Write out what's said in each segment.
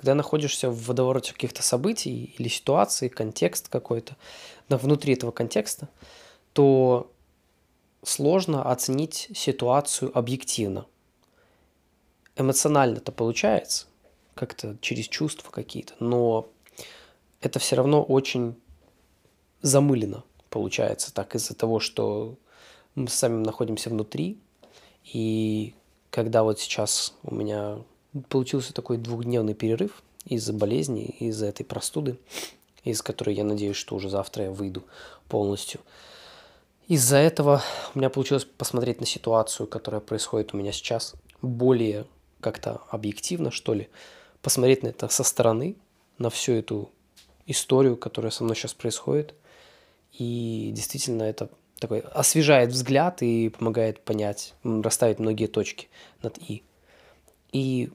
когда находишься в водовороте каких-то событий или ситуаций, контекст какой-то, да, внутри этого контекста, то сложно оценить ситуацию объективно. Эмоционально это получается, как-то через чувства какие-то, но это все равно очень замылено получается так из-за того, что мы сами находимся внутри, и когда вот сейчас у меня получился такой двухдневный перерыв из-за болезни, из-за этой простуды, из которой я надеюсь, что уже завтра я выйду полностью. Из-за этого у меня получилось посмотреть на ситуацию, которая происходит у меня сейчас, более как-то объективно, что ли, посмотреть на это со стороны, на всю эту историю, которая со мной сейчас происходит. И действительно это такой освежает взгляд и помогает понять, расставить многие точки над «и». И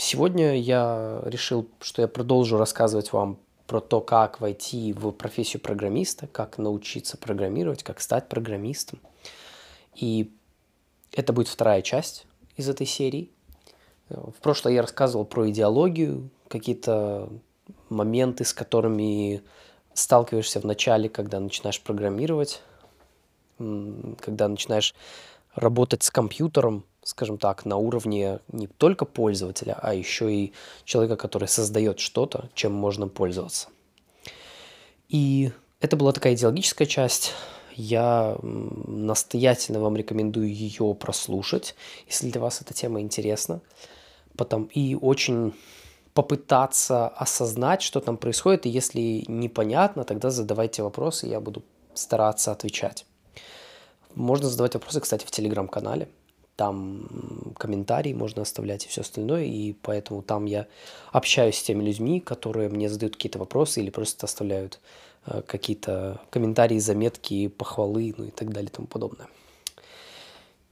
сегодня я решил, что я продолжу рассказывать вам про то, как войти в профессию программиста, как научиться программировать, как стать программистом. И это будет вторая часть из этой серии. В прошлое я рассказывал про идеологию, какие-то моменты, с которыми сталкиваешься в начале, когда начинаешь программировать, когда начинаешь работать с компьютером, скажем так, на уровне не только пользователя, а еще и человека, который создает что-то, чем можно пользоваться. И это была такая идеологическая часть. Я настоятельно вам рекомендую ее прослушать, если для вас эта тема интересна. Потом, и очень попытаться осознать, что там происходит, и если непонятно, тогда задавайте вопросы, я буду стараться отвечать. Можно задавать вопросы, кстати, в телеграм-канале. Там комментарии можно оставлять и все остальное, и поэтому там я общаюсь с теми людьми, которые мне задают какие-то вопросы или просто оставляют э, какие-то комментарии, заметки, похвалы, ну и так далее и тому подобное.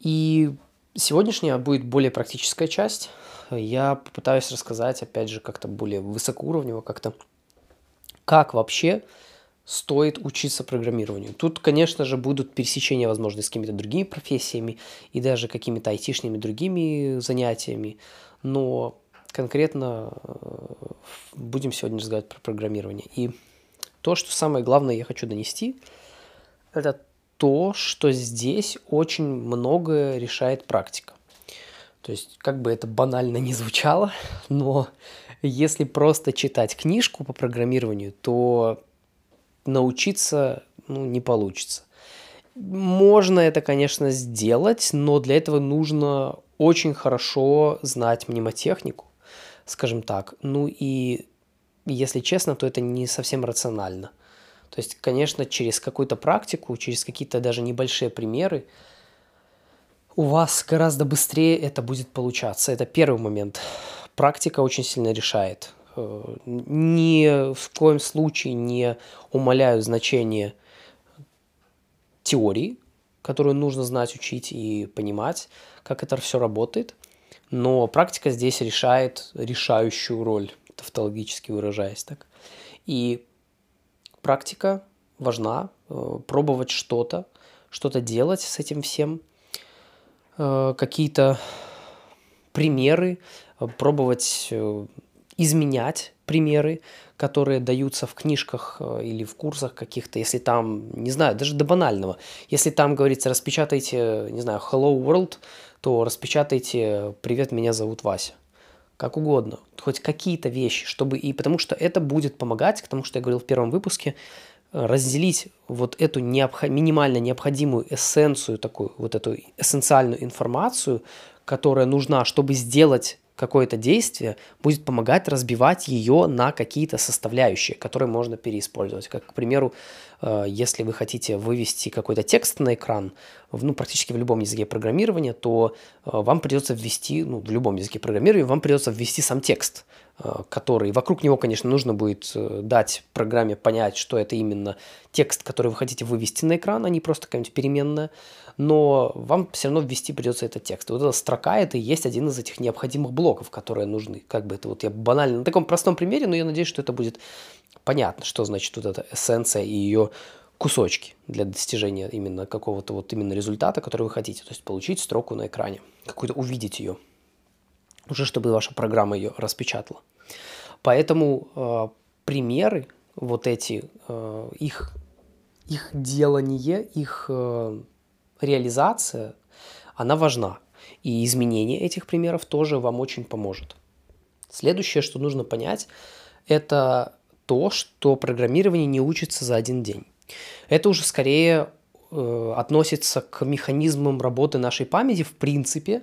И сегодняшняя будет более практическая часть. Я попытаюсь рассказать, опять же, как-то более высокоуровнево, как-то как вообще стоит учиться программированию. Тут, конечно же, будут пересечения, возможно, с какими-то другими профессиями и даже какими-то айтишными другими занятиями, но конкретно э, будем сегодня разговаривать про программирование. И то, что самое главное я хочу донести, это то, что здесь очень многое решает практика. То есть, как бы это банально не звучало, но если просто читать книжку по программированию, то научиться ну, не получится. Можно это, конечно, сделать, но для этого нужно очень хорошо знать мнемотехнику, скажем так. Ну и, если честно, то это не совсем рационально. То есть, конечно, через какую-то практику, через какие-то даже небольшие примеры, у вас гораздо быстрее это будет получаться. Это первый момент. Практика очень сильно решает. Э, ни в коем случае не умаляю значение теории, которую нужно знать, учить и понимать, как это все работает. Но практика здесь решает решающую роль, тавтологически выражаясь так. И практика важна, э, пробовать что-то, что-то делать с этим всем, э, какие-то примеры, пробовать изменять примеры, которые даются в книжках э, или в курсах каких-то, если там, не знаю, даже до банального. Если там говорится, распечатайте, не знаю, Hello World, то распечатайте «Привет, меня зовут Вася». Как угодно. Хоть какие-то вещи, чтобы и потому что это будет помогать, потому что я говорил в первом выпуске, разделить вот эту необх... минимально необходимую эссенцию, такую вот эту эссенциальную информацию, которая нужна, чтобы сделать какое-то действие будет помогать разбивать ее на какие-то составляющие, которые можно переиспользовать. Как, к примеру, если вы хотите вывести какой-то текст на экран, ну, практически в любом языке программирования, то э, вам придется ввести, ну, в любом языке программирования, вам придется ввести сам текст, э, который, вокруг него, конечно, нужно будет дать программе понять, что это именно текст, который вы хотите вывести на экран, а не просто какая-нибудь переменная, но вам все равно ввести придется этот текст. Вот эта строка – это и есть один из этих необходимых блоков, которые нужны. Как бы это вот я банально, на таком простом примере, но я надеюсь, что это будет понятно, что значит вот эта эссенция и ее кусочки для достижения именно какого-то вот именно результата, который вы хотите. То есть получить строку на экране, какую-то увидеть ее, уже чтобы ваша программа ее распечатала. Поэтому э, примеры, вот эти, э, их, их делание, их э, реализация, она важна. И изменение этих примеров тоже вам очень поможет. Следующее, что нужно понять, это то, что программирование не учится за один день. Это уже скорее э, относится к механизмам работы нашей памяти в принципе,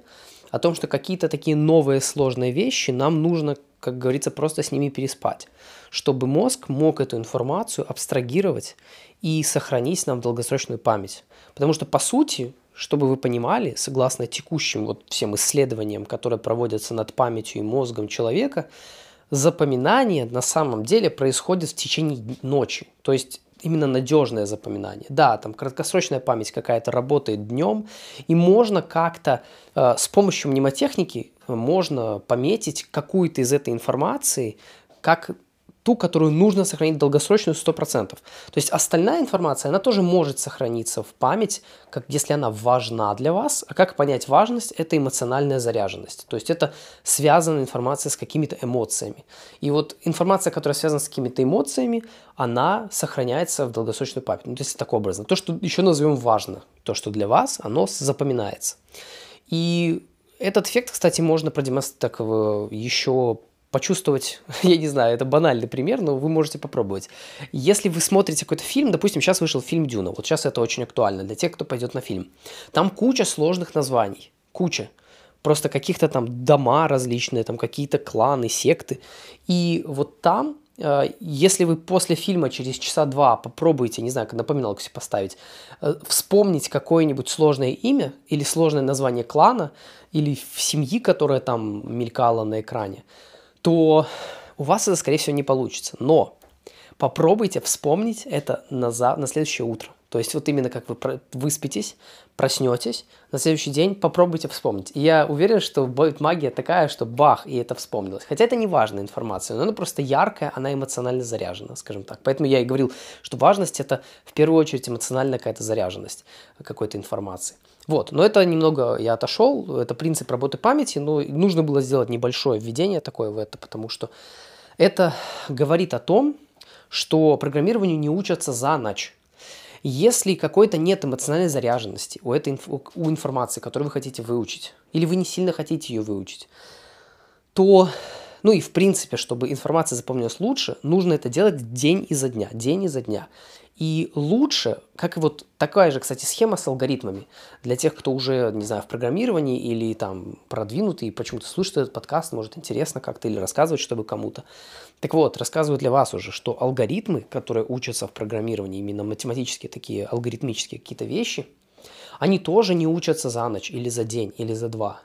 о том, что какие-то такие новые сложные вещи нам нужно, как говорится, просто с ними переспать, чтобы мозг мог эту информацию абстрагировать и сохранить нам долгосрочную память. Потому что, по сути, чтобы вы понимали, согласно текущим вот всем исследованиям, которые проводятся над памятью и мозгом человека, запоминание на самом деле происходит в течение ночи. То есть именно надежное запоминание. Да, там краткосрочная память какая-то работает днем, и можно как-то э, с помощью мнемотехники можно пометить какую-то из этой информации как ту, которую нужно сохранить долгосрочную 100%. То есть остальная информация, она тоже может сохраниться в память, как если она важна для вас. А как понять важность? Это эмоциональная заряженность. То есть это связанная информация с какими-то эмоциями. И вот информация, которая связана с какими-то эмоциями, она сохраняется в долгосрочную память. Ну, то есть так образно. То, что еще назовем важно, то, что для вас, оно запоминается. И этот эффект, кстати, можно продемонстрировать еще почувствовать, я не знаю, это банальный пример, но вы можете попробовать. Если вы смотрите какой-то фильм, допустим, сейчас вышел фильм «Дюна», вот сейчас это очень актуально для тех, кто пойдет на фильм. Там куча сложных названий, куча. Просто каких-то там дома различные, там какие-то кланы, секты. И вот там э, если вы после фильма через часа два попробуете, не знаю, напоминалку себе поставить, э, вспомнить какое-нибудь сложное имя или сложное название клана или семьи, которая там мелькала на экране, то у вас это, скорее всего, не получится. Но попробуйте вспомнить это на, за... на следующее утро. То есть вот именно как вы выспитесь, проснетесь, на следующий день попробуйте вспомнить. И я уверен, что будет магия такая, что бах, и это вспомнилось. Хотя это не важная информация, но она просто яркая, она эмоционально заряжена, скажем так. Поэтому я и говорил, что важность это в первую очередь эмоциональная какая-то заряженность какой-то информации. Вот, но это немного я отошел, это принцип работы памяти, но нужно было сделать небольшое введение такое в это, потому что это говорит о том, что программированию не учатся за ночь. Если какой-то нет эмоциональной заряженности у этой у информации, которую вы хотите выучить, или вы не сильно хотите ее выучить, то, ну и в принципе, чтобы информация запомнилась лучше, нужно это делать день изо дня, день изо дня. И лучше, как и вот такая же, кстати, схема с алгоритмами. Для тех, кто уже, не знаю, в программировании или там продвинутый, почему-то слушает этот подкаст, может интересно как-то или рассказывать, чтобы кому-то. Так вот, рассказываю для вас уже, что алгоритмы, которые учатся в программировании, именно математические такие алгоритмические какие-то вещи, они тоже не учатся за ночь или за день или за два.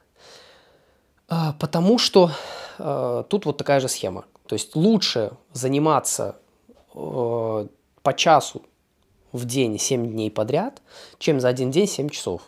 А, потому что э, тут вот такая же схема. То есть лучше заниматься э, по часу в день 7 дней подряд, чем за один день 7 часов.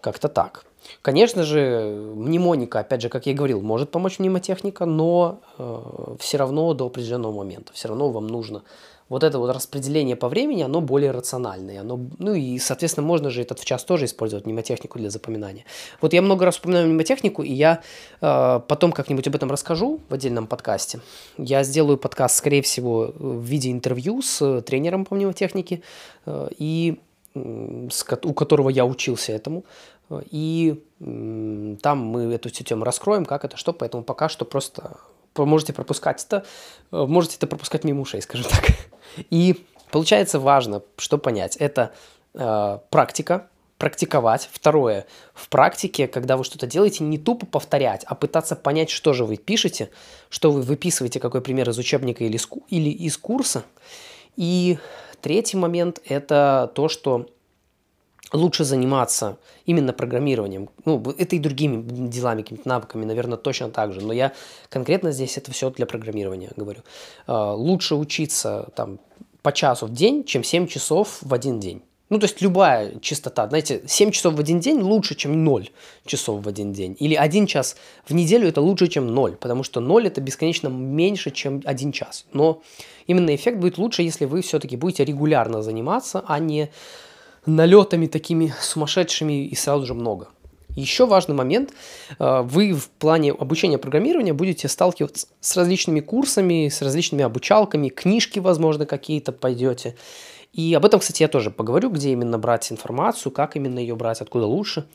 Как-то так. Конечно же, мнемоника, опять же, как я говорил, может помочь мнемотехника, но э, все равно до определенного момента. Все равно вам нужно вот это вот распределение по времени, оно более рациональное. Оно, ну и, соответственно, можно же этот в час тоже использовать мнемотехнику для запоминания. Вот я много раз вспоминаю мнемотехнику, и я э, потом как-нибудь об этом расскажу в отдельном подкасте. Я сделаю подкаст, скорее всего, в виде интервью с тренером по мнемотехнике, э, и с, у которого я учился этому. И э, там мы эту тему раскроем, как это, что, поэтому пока что просто можете пропускать это, э, можете это пропускать мимо ушей, скажем так. И получается важно, что понять, это э, практика, практиковать. Второе, в практике, когда вы что-то делаете, не тупо повторять, а пытаться понять, что же вы пишете, что вы выписываете, какой пример из учебника или или из курса. И третий момент – это то, что лучше заниматься именно программированием. Ну, это и другими делами, какими-то навыками, наверное, точно так же. Но я конкретно здесь это все для программирования говорю. А, лучше учиться там по часу в день, чем 7 часов в один день. Ну, то есть любая частота, знаете, 7 часов в один день лучше, чем 0 часов в один день. Или 1 час в неделю это лучше, чем 0, потому что 0 это бесконечно меньше, чем 1 час. Но именно эффект будет лучше, если вы все-таки будете регулярно заниматься, а не налетами такими сумасшедшими и сразу же много. Еще важный момент. Э, вы в плане обучения программирования будете сталкиваться с различными курсами, с различными обучалками, книжки, возможно, какие-то пойдете. И об этом, кстати, я тоже поговорю, где именно брать информацию, как именно ее брать, откуда лучше.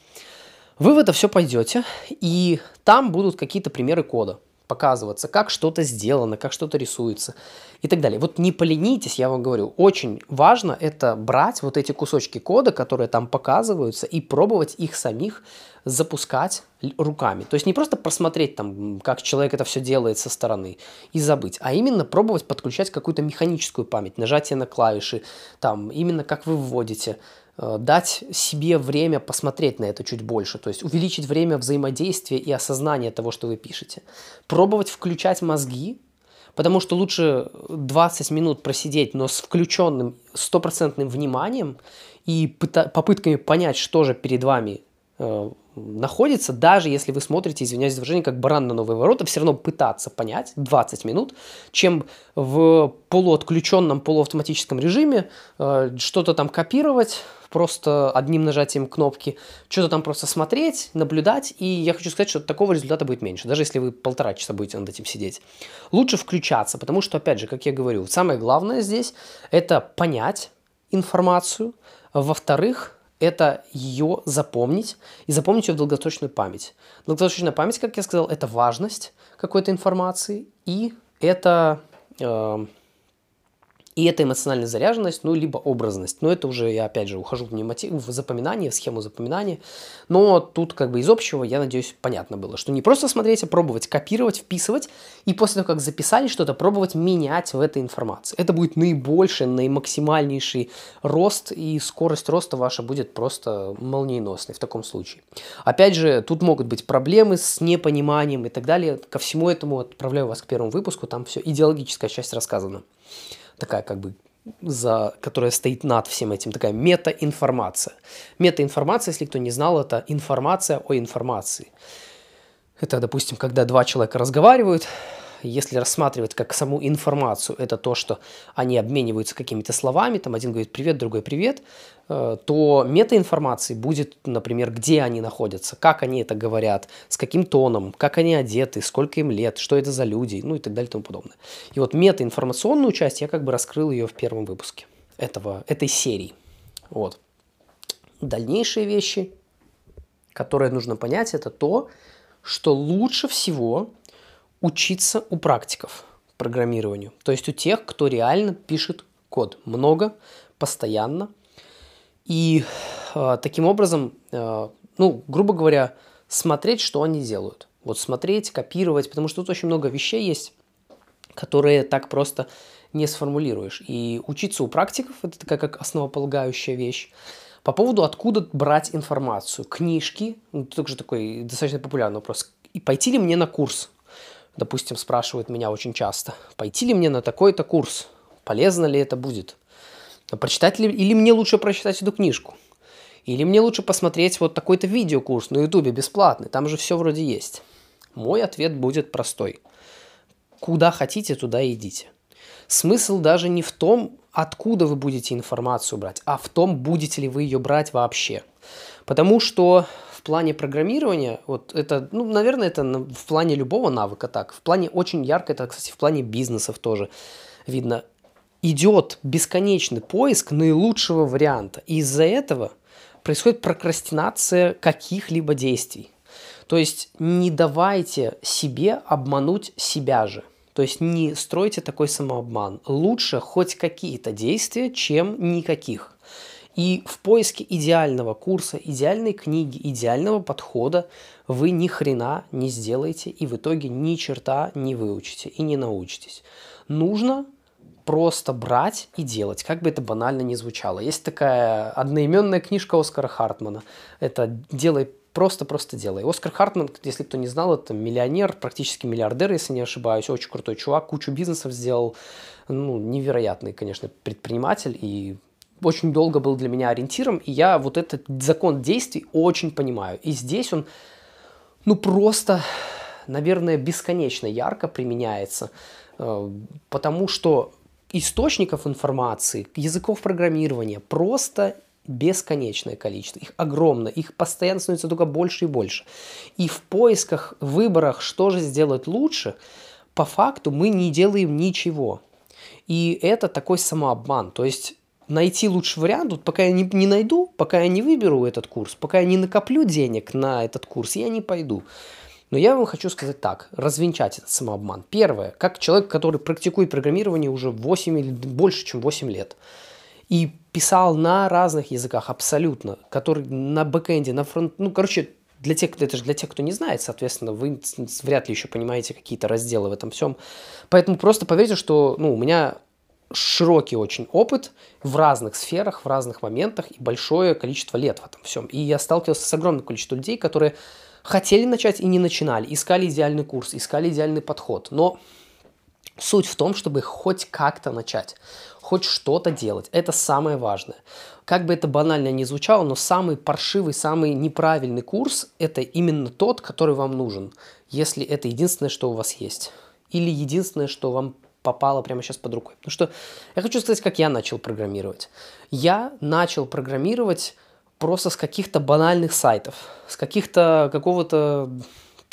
Вы в это все пойдете, и там будут какие-то примеры кода показываться, как что-то сделано, как что-то рисуется и так далее. Вот не поленитесь, я вам говорю, очень важно это брать вот эти кусочки кода, которые там показываются, и пробовать их самих запускать руками. То есть не просто просмотреть там, как человек это все делает со стороны и забыть, а именно пробовать подключать какую-то механическую память, нажатие на клавиши, там, именно как вы вводите, дать себе время посмотреть на это чуть больше, то есть увеличить время взаимодействия и осознания того, что вы пишете. Пробовать включать мозги, потому что лучше 20 минут просидеть, но с включенным стопроцентным вниманием и попытками понять, что же перед вами э, находится, даже если вы смотрите, извиняюсь за выражение, как баран на новые ворота, все равно пытаться понять 20 минут, чем в полуотключенном, полуавтоматическом режиме э, что-то там копировать, просто одним нажатием кнопки, что-то там просто смотреть, наблюдать, и я хочу сказать, что такого результата будет меньше, даже если вы полтора часа будете над этим сидеть. Лучше включаться, потому что, опять же, как я говорю, самое главное здесь – это понять информацию, во-вторых, это ее запомнить и запомнить ее в долгосрочную память. Долгосрочная память, как я сказал, это важность какой-то информации и это э, и это эмоциональная заряженность, ну, либо образность. Но это уже, я опять же ухожу в, немотив, в запоминание, в схему запоминания. Но тут как бы из общего, я надеюсь, понятно было, что не просто смотреть, а пробовать копировать, вписывать, и после того, как записали что-то, пробовать менять в этой информации. Это будет наибольший, наимаксимальнейший рост, и скорость роста ваша будет просто молниеносной в таком случае. Опять же, тут могут быть проблемы с непониманием и так далее. Ко всему этому отправляю вас к первому выпуску, там все идеологическая часть рассказана такая как бы за, которая стоит над всем этим, такая метаинформация. Метаинформация, если кто не знал, это информация о информации. Это, допустим, когда два человека разговаривают, если рассматривать как саму информацию, это то, что они обмениваются какими-то словами, там один говорит привет, другой привет, э, то метаинформации будет, например, где они находятся, как они это говорят, с каким тоном, как они одеты, сколько им лет, что это за люди, ну и так далее и тому подобное. И вот метаинформационную часть я как бы раскрыл ее в первом выпуске этого, этой серии. Вот. Дальнейшие вещи, которые нужно понять, это то, что лучше всего учиться у практиков программированию. То есть у тех, кто реально пишет код много, постоянно. И э, таким образом, э, ну, грубо говоря, смотреть, что они делают. Вот смотреть, копировать, потому что тут очень много вещей есть, которые так просто не сформулируешь. И учиться у практиков – это такая как основополагающая вещь. По поводу, откуда брать информацию. Книжки, ну, также такой достаточно популярный вопрос. И пойти ли мне на курс? Допустим, спрашивают меня очень часто, пойти ли мне на такой-то курс, полезно ли это будет, прочитать ли, или мне лучше прочитать эту книжку, или мне лучше посмотреть вот такой-то видеокурс на ютубе бесплатный, там же все вроде есть. Мой ответ будет простой. Куда хотите, туда идите. Смысл даже не в том, откуда вы будете информацию брать, а в том, будете ли вы ее брать вообще. Потому что плане программирования, вот это, ну, наверное, это в плане любого навыка так. В плане очень ярко, это, кстати, в плане бизнесов тоже видно. Идет бесконечный поиск наилучшего варианта. И из-за этого происходит прокрастинация каких-либо действий. То есть не давайте себе обмануть себя же. То есть не стройте такой самообман. Лучше хоть какие-то действия, чем никаких. И в поиске идеального курса, идеальной книги, идеального подхода вы ни хрена не сделаете и в итоге ни черта не выучите и не научитесь. Нужно просто брать и делать, как бы это банально ни звучало. Есть такая одноименная книжка Оскара Хартмана. Это «Делай просто-просто делай». Оскар Хартман, если кто не знал, это миллионер, практически миллиардер, если не ошибаюсь, очень крутой чувак, кучу бизнесов сделал, ну, невероятный, конечно, предприниматель и очень долго был для меня ориентиром, и я вот этот закон действий очень понимаю. И здесь он, ну просто, наверное, бесконечно ярко применяется, э, потому что источников информации, языков программирования просто бесконечное количество, их огромно, их постоянно становится только больше и больше. И в поисках, выборах, что же сделать лучше, по факту мы не делаем ничего. И это такой самообман. То есть найти лучший вариант, вот пока я не, не найду, пока я не выберу этот курс, пока я не накоплю денег на этот курс, я не пойду. Но я вам хочу сказать так, развенчать этот самообман. Первое, как человек, который практикует программирование уже 8 или больше, чем 8 лет, и писал на разных языках абсолютно, который на бэкэнде, на фронт, ну, короче, для тех, это же для тех, кто не знает, соответственно, вы вряд ли еще понимаете какие-то разделы в этом всем. Поэтому просто поверьте, что ну, у меня широкий очень опыт в разных сферах, в разных моментах и большое количество лет в этом всем. И я сталкивался с огромным количеством людей, которые хотели начать и не начинали, искали идеальный курс, искали идеальный подход. Но суть в том, чтобы хоть как-то начать, хоть что-то делать. Это самое важное. Как бы это банально ни звучало, но самый паршивый, самый неправильный курс – это именно тот, который вам нужен, если это единственное, что у вас есть. Или единственное, что вам попало прямо сейчас под рукой. Потому что я хочу сказать, как я начал программировать. Я начал программировать просто с каких-то банальных сайтов, с каких-то какого-то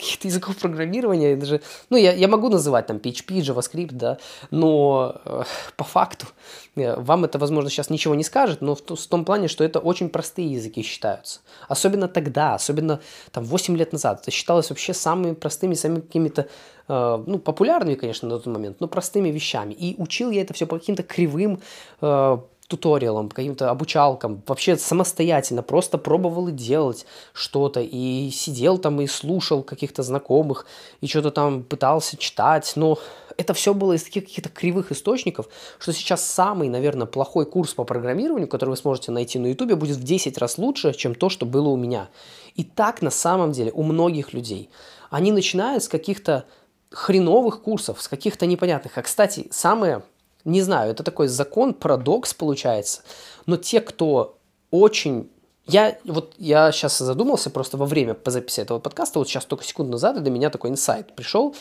каких-то языков программирования, даже, ну, я, я могу называть там PHP, JavaScript, да, но э, по факту э, вам это, возможно, сейчас ничего не скажет, но в, в том плане, что это очень простые языки считаются. Особенно тогда, особенно там 8 лет назад. Это считалось вообще самыми простыми, самыми какими-то, э, ну, популярными, конечно, на тот момент, но простыми вещами. И учил я это все по каким-то кривым, э, туториалам, каким-то обучалкам, вообще самостоятельно просто пробовал и делать что-то, и сидел там и слушал каких-то знакомых, и что-то там пытался читать, но это все было из таких каких-то кривых источников, что сейчас самый, наверное, плохой курс по программированию, который вы сможете найти на ютубе, будет в 10 раз лучше, чем то, что было у меня. И так на самом деле у многих людей. Они начинают с каких-то хреновых курсов, с каких-то непонятных. А, кстати, самое не знаю, это такой закон, парадокс получается. Но те, кто очень... Я вот я сейчас задумался просто во время по записи этого подкаста, вот сейчас только секунду назад, и до меня такой инсайт пришел.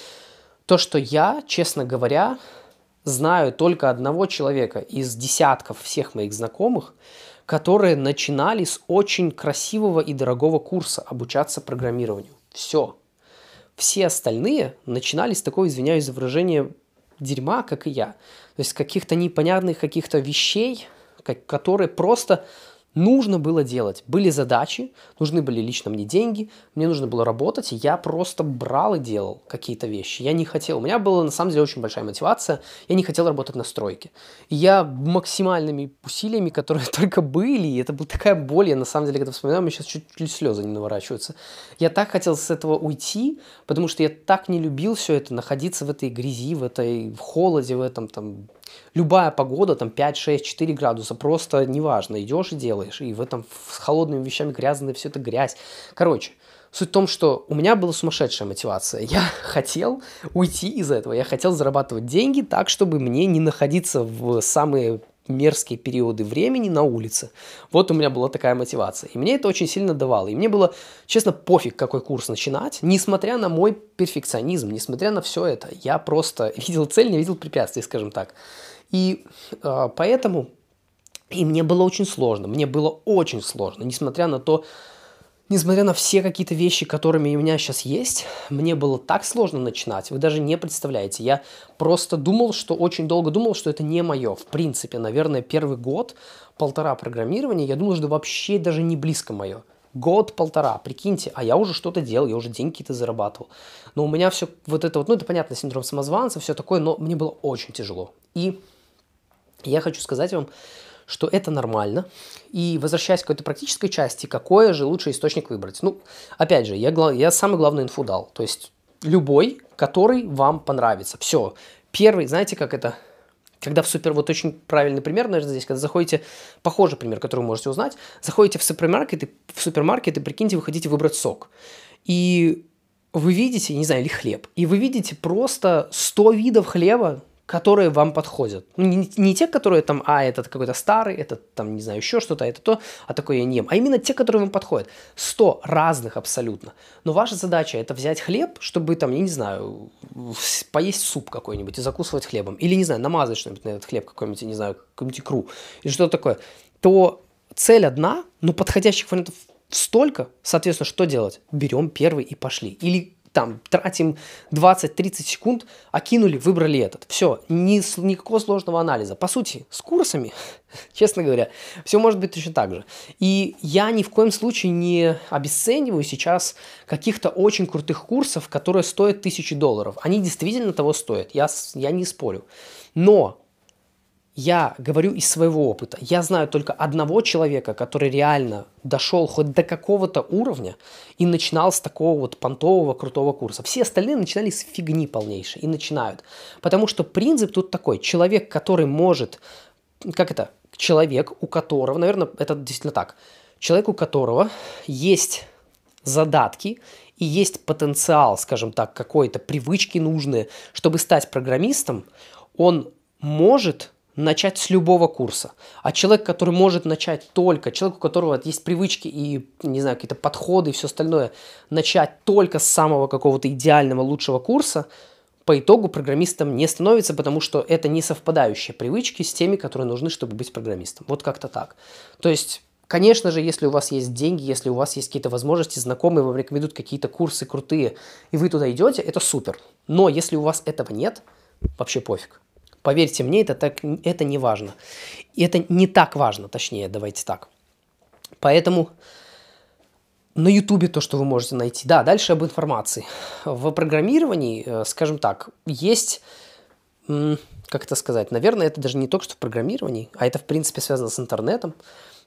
То, что я, честно говоря, знаю только одного человека из десятков всех моих знакомых, которые начинали с очень красивого и дорогого курса обучаться программированию. Все. Все остальные начинали с такого, извиняюсь за выражение, дерьма, как и я. То есть каких-то непонятных каких-то вещей, которые просто нужно было делать. Были задачи, нужны были лично мне деньги, мне нужно было работать, и я просто брал и делал какие-то вещи. Я не хотел, у меня была на самом деле очень большая мотивация, я не хотел работать на стройке. И я максимальными усилиями, которые только были, и это была такая боль, я на самом деле, когда вспоминаю, мне сейчас чуть-чуть слезы не наворачиваются. Я так хотел с этого уйти, потому что я так не любил все это, находиться в этой грязи, в этой в холоде, в этом там любая погода, там 5, 6, 4 градуса, просто неважно, идешь и делаешь. И в этом с холодными вещами грязная все это грязь. Короче, Суть в том, что у меня была сумасшедшая мотивация. Я хотел уйти из этого. Я хотел зарабатывать деньги так, чтобы мне не находиться в самые мерзкие периоды времени на улице. Вот у меня была такая мотивация. И мне это очень сильно давало. И мне было, честно, пофиг, какой курс начинать, несмотря на мой перфекционизм, несмотря на все это. Я просто видел цель, не видел препятствий, скажем так. И э, поэтому и мне было очень сложно, мне было очень сложно, несмотря на то, несмотря на все какие-то вещи, которыми у меня сейчас есть, мне было так сложно начинать, вы даже не представляете. Я просто думал, что очень долго думал, что это не мое. В принципе, наверное, первый год, полтора программирования, я думал, что вообще даже не близко мое. Год-полтора, прикиньте, а я уже что-то делал, я уже деньги какие-то зарабатывал. Но у меня все вот это вот, ну это понятно, синдром самозванца, все такое, но мне было очень тяжело. И я хочу сказать вам, что это нормально. И возвращаясь к какой-то практической части, какой же лучший источник выбрать? Ну, опять же, я, я самый главный инфу дал. То есть любой, который вам понравится. Все. Первый, знаете, как это когда в супер, вот очень правильный пример, наверное, здесь, когда заходите, похожий пример, который вы можете узнать, заходите в супермаркет, и, в супермаркет, и прикиньте, вы хотите выбрать сок. И вы видите, не знаю, или хлеб, и вы видите просто 100 видов хлеба, которые вам подходят. Ну, не, не те, которые там, а, этот какой-то старый, этот там, не знаю, еще что-то, это то, а такое я не ем. А именно те, которые вам подходят. Сто разных абсолютно. Но ваша задача это взять хлеб, чтобы там, я не знаю, поесть суп какой-нибудь и закусывать хлебом. Или, не знаю, намазать что-нибудь на этот хлеб какой-нибудь, не знаю, какую-нибудь икру. Или что-то такое. То цель одна, но подходящих вариантов столько, соответственно, что делать? Берем первый и пошли. Или там тратим 20-30 секунд, окинули, выбрали этот. Все, ни, никакого сложного анализа. По сути, с курсами, честно говоря, все может быть точно так же. И я ни в коем случае не обесцениваю сейчас каких-то очень крутых курсов, которые стоят тысячи долларов. Они действительно того стоят, я, я не спорю. Но я говорю из своего опыта. Я знаю только одного человека, который реально дошел хоть до какого-то уровня и начинал с такого вот понтового крутого курса. Все остальные начинали с фигни полнейшей и начинают. Потому что принцип тут такой. Человек, который может... Как это? Человек, у которого... Наверное, это действительно так. Человек, у которого есть задатки и есть потенциал, скажем так, какой-то привычки нужные, чтобы стать программистом, он может начать с любого курса. А человек, который может начать только, человек, у которого есть привычки и, не знаю, какие-то подходы и все остальное, начать только с самого какого-то идеального, лучшего курса, по итогу программистом не становится, потому что это не совпадающие привычки с теми, которые нужны, чтобы быть программистом. Вот как-то так. То есть Конечно же, если у вас есть деньги, если у вас есть какие-то возможности, знакомые вам рекомендуют какие-то курсы крутые, и вы туда идете, это супер. Но если у вас этого нет, вообще пофиг. Поверьте мне, это, так, это не важно. Это не так важно, точнее, давайте так. Поэтому на Ютубе то, что вы можете найти. Да, дальше об информации. В программировании, э, скажем так, есть, как это сказать, наверное, это даже не только что в программировании, а это, в принципе, связано с интернетом.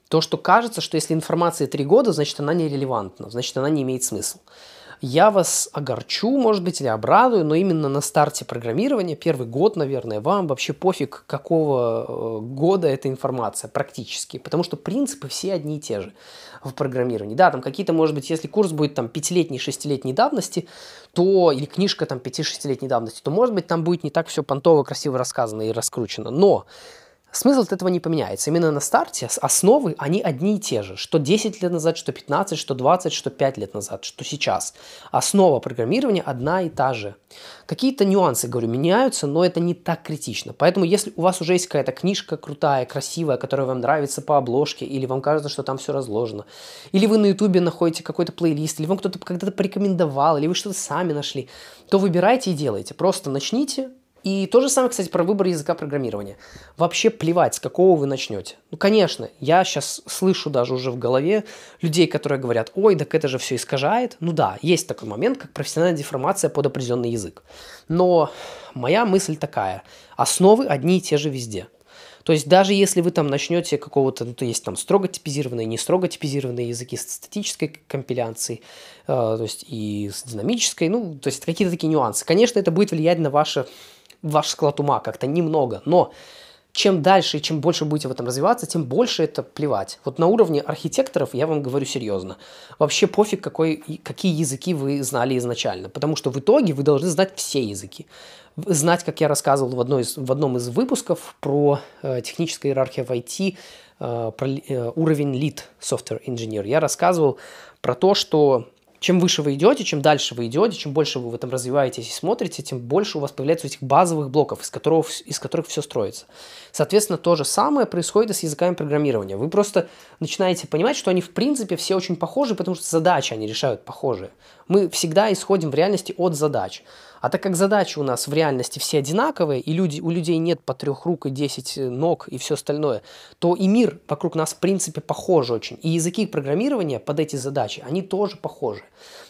То, что кажется, что если информация три года, значит, она нерелевантна, значит, она не имеет смысла я вас огорчу, может быть, или обрадую, но именно на старте программирования, первый год, наверное, вам вообще пофиг, какого э, года эта информация практически, потому что принципы все одни и те же в программировании. Да, там какие-то, может быть, если курс будет там пятилетней, шестилетней давности, то, или книжка там пяти-шестилетней давности, то, может быть, там будет не так все понтово, красиво рассказано и раскручено. Но смысл от этого не поменяется. Именно на старте основы, они одни и те же. Что 10 лет назад, что 15, что 20, что 5 лет назад, что сейчас. Основа программирования одна и та же. Какие-то нюансы, говорю, меняются, но это не так критично. Поэтому если у вас уже есть какая-то книжка крутая, красивая, которая вам нравится по обложке, или вам кажется, что там все разложено, или вы на ютубе находите какой-то плейлист, или вам кто-то когда-то порекомендовал, или вы что-то сами нашли, то выбирайте и делайте. Просто начните, и то же самое, кстати, про выбор языка программирования. Вообще плевать, с какого вы начнете. Ну, конечно, я сейчас слышу даже уже в голове людей, которые говорят, ой, так это же все искажает. Ну да, есть такой момент, как профессиональная деформация под определенный язык. Но моя мысль такая, основы одни и те же везде. То есть даже если вы там начнете какого-то, ну, то есть там строго типизированные, не строго типизированные языки с статической компиляцией, э, то есть и с динамической, ну, то есть какие-то такие нюансы. Конечно, это будет влиять на ваше ваш склад ума как-то немного, но чем дальше и чем больше будете в этом развиваться, тем больше это плевать. Вот на уровне архитекторов я вам говорю серьезно. Вообще пофиг, какой, какие языки вы знали изначально. Потому что в итоге вы должны знать все языки. Знать, как я рассказывал в, одной из, в одном из выпусков про э, техническую иерархию в IT, э, про э, уровень lead software engineer. Я рассказывал про то, что чем выше вы идете, чем дальше вы идете, чем больше вы в этом развиваетесь и смотрите, тем больше у вас появляется этих базовых блоков, из которых, из которых все строится. Соответственно, то же самое происходит и с языками программирования. Вы просто начинаете понимать, что они в принципе все очень похожи, потому что задачи они решают похожие. Мы всегда исходим в реальности от задач. А так как задачи у нас в реальности все одинаковые, и люди, у людей нет по трех рук и десять э, ног и все остальное, то и мир вокруг нас в принципе похож очень. И языки программирования под эти задачи, они тоже похожи.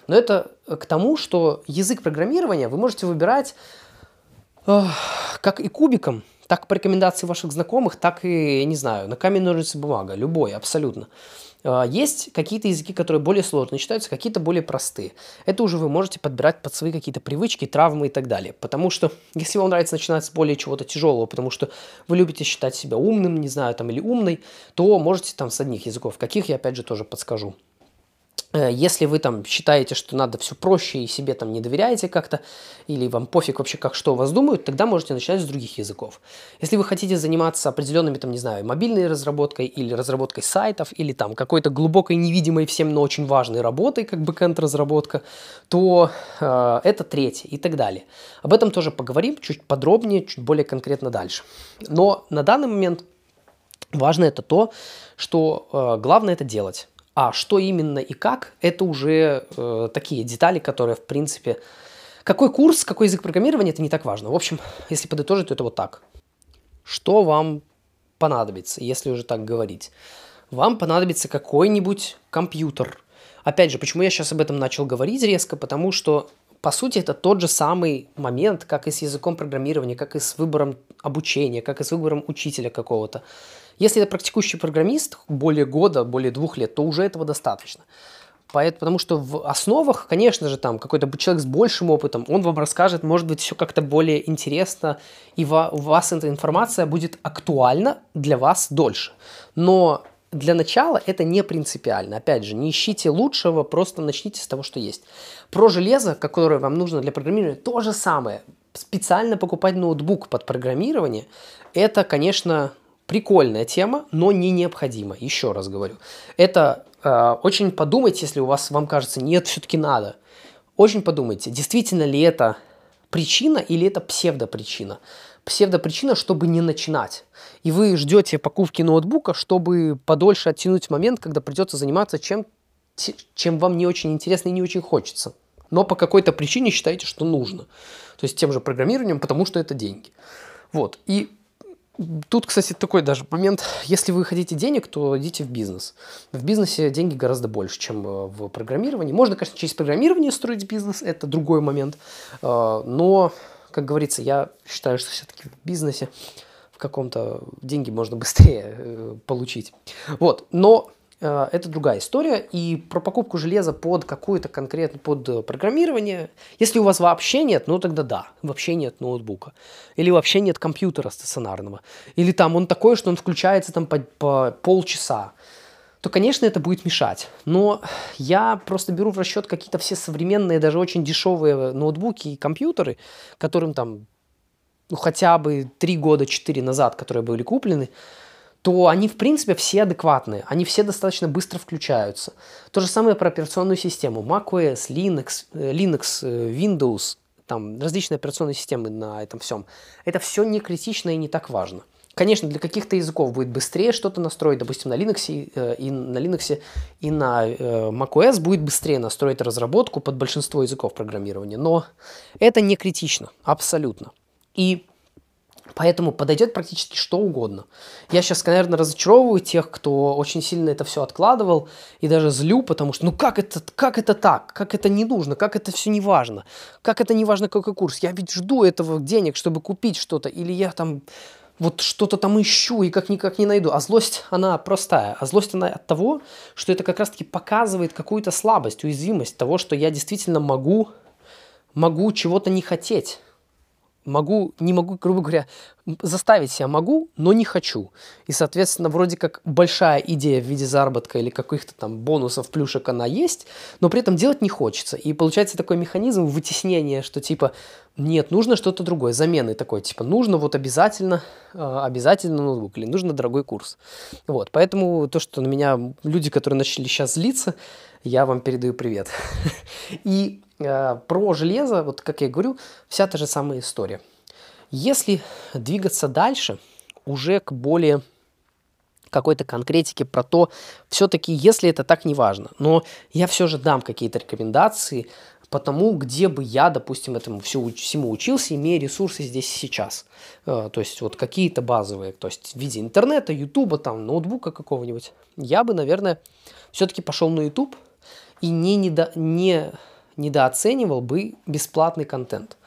Но это э, к тому, что язык программирования вы можете выбирать э, как и кубиком, так по рекомендации ваших знакомых, так и, я не знаю, на камень, ножницы, бумага, любой, абсолютно. А, есть какие-то языки, которые более сложные считаются, какие-то более простые. Это уже вы можете подбирать под свои какие-то привычки, травмы и так далее. Потому что, если вам нравится начинать с более чего-то тяжелого, потому что вы любите считать себя умным, не знаю, там, или умной, то можете там с одних языков. Каких я, опять же, тоже подскажу. Э, если вы там считаете, что надо все проще и себе там не доверяете как-то, или вам пофиг вообще, как что у вас думают, тогда можете начинать с других языков. Если вы хотите заниматься определенными, там, не знаю, мобильной разработкой или разработкой сайтов, или там какой-то глубокой, невидимой всем, но очень важной работой, как бэкэнд разработка, то э, это третье и так далее. Об этом тоже поговорим чуть подробнее, чуть более конкретно дальше. Но на данный момент Важно это то, что э, главное это делать. А что именно и как, это уже э, такие детали, которые, в принципе, какой курс, какой язык программирования, это не так важно. В общем, если подытожить, то это вот так. Что вам понадобится, если уже так говорить? Вам понадобится какой-нибудь компьютер. Опять же, почему я сейчас об этом начал говорить резко? Потому что по сути, это тот же самый момент, как и с языком программирования, как и с выбором обучения, как и с выбором учителя какого-то. Если это практикующий программист более года, более двух лет, то уже этого достаточно. Потому что в основах, конечно же, там какой-то человек с большим опытом, он вам расскажет, может быть, все как-то более интересно, и у вас эта информация будет актуальна для вас дольше. Но для начала это не принципиально. Опять же, не ищите лучшего, просто начните с того, что есть. Про железо, которое вам нужно для программирования, то же самое. Специально покупать ноутбук под программирование, это, конечно, прикольная тема, но не необходимо. Еще раз говорю. Это э, очень подумайте, если у вас вам кажется, нет, все-таки надо. Очень подумайте, действительно ли это причина или это псевдопричина псевдопричина, чтобы не начинать. И вы ждете покупки ноутбука, чтобы подольше оттянуть момент, когда придется заниматься чем, чем вам не очень интересно и не очень хочется. Но по какой-то причине считаете, что нужно. То есть тем же программированием, потому что это деньги. Вот. И Тут, кстати, такой даже момент. Если вы хотите денег, то идите в бизнес. В бизнесе деньги гораздо больше, чем э, в программировании. Можно, конечно, через программирование строить бизнес, это другой момент. Э, но как говорится, я считаю, что все-таки в бизнесе в каком-то деньги можно быстрее э, получить. Вот, но это другая история. И про покупку железа под какую-то конкретно, под программирование, если у вас вообще нет, ну тогда да, вообще нет ноутбука. Или вообще нет компьютера стационарного. Или там он такой, что он включается там по, по полчаса то, конечно, это будет мешать. Но я просто беру в расчет какие-то все современные, даже очень дешевые ноутбуки и компьютеры, которым там ну, хотя бы 3 года, 4 назад, которые были куплены, то они, в принципе, все адекватные, они все достаточно быстро включаются. То же самое про операционную систему. macOS, Linux, э, Linux э, Windows, там различные операционные системы на этом всем. Это все не критично и не так важно. Конечно, для каких-то языков будет быстрее что-то настроить, допустим, на Linux э, и на Linux и на macOS будет быстрее настроить разработку под большинство языков программирования, но это не критично, абсолютно. И Поэтому подойдет практически что угодно. Я сейчас, наверное, разочаровываю тех, кто очень сильно это все откладывал и даже злю, потому что ну как это, как это так, как это не нужно, как это все не важно, как это не важно какой курс. Я ведь жду этого денег, чтобы купить что-то, или я там вот что-то там ищу и как-никак не найду. А злость, она простая. А злость, она от того, что это как раз-таки показывает какую-то слабость, уязвимость того, что я действительно могу, могу чего-то не хотеть могу, не могу, грубо говоря, заставить себя могу, но не хочу. И, соответственно, вроде как большая идея в виде заработка или каких-то там бонусов, плюшек она есть, но при этом делать не хочется. И получается такой механизм вытеснения, что типа нет, нужно что-то другое, замены такой, типа нужно вот обязательно, э, обязательно ноутбук или нужно дорогой курс. Вот, поэтому то, что на меня люди, которые начали сейчас злиться, я вам передаю привет. И Э, про железо, вот как я говорю, вся та же самая история. Если двигаться дальше, уже к более какой-то конкретике про то, все-таки, если это так, не важно. Но я все же дам какие-то рекомендации по тому, где бы я, допустим, этому всю, всему учился, имея ресурсы здесь и сейчас. Э, то есть вот какие-то базовые, то есть в виде интернета, ютуба, там, ноутбука какого-нибудь. Я бы, наверное, все-таки пошел на ютуб и не, не, не недооценивал бы бесплатный контент.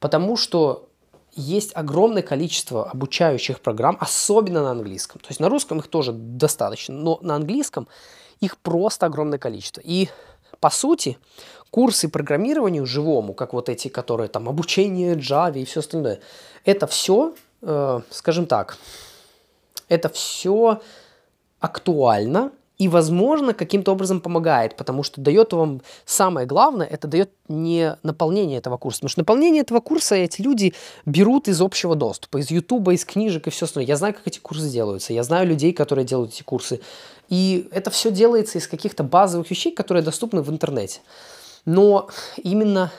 Потому что есть огромное количество обучающих программ, особенно на английском. То есть на русском их тоже достаточно, но на английском их просто огромное количество. И по сути, курсы программированию живому, как вот эти, которые там обучение Java и все остальное, это все, э, скажем так, это все актуально и, возможно, каким-то образом помогает, потому что дает вам самое главное, это дает не наполнение этого курса. Потому что наполнение этого курса эти люди берут из общего доступа, из Ютуба, из книжек и все остальное. Я знаю, как эти курсы делаются, я знаю людей, которые делают эти курсы. И это все делается из каких-то базовых вещей, которые доступны в интернете. Но именно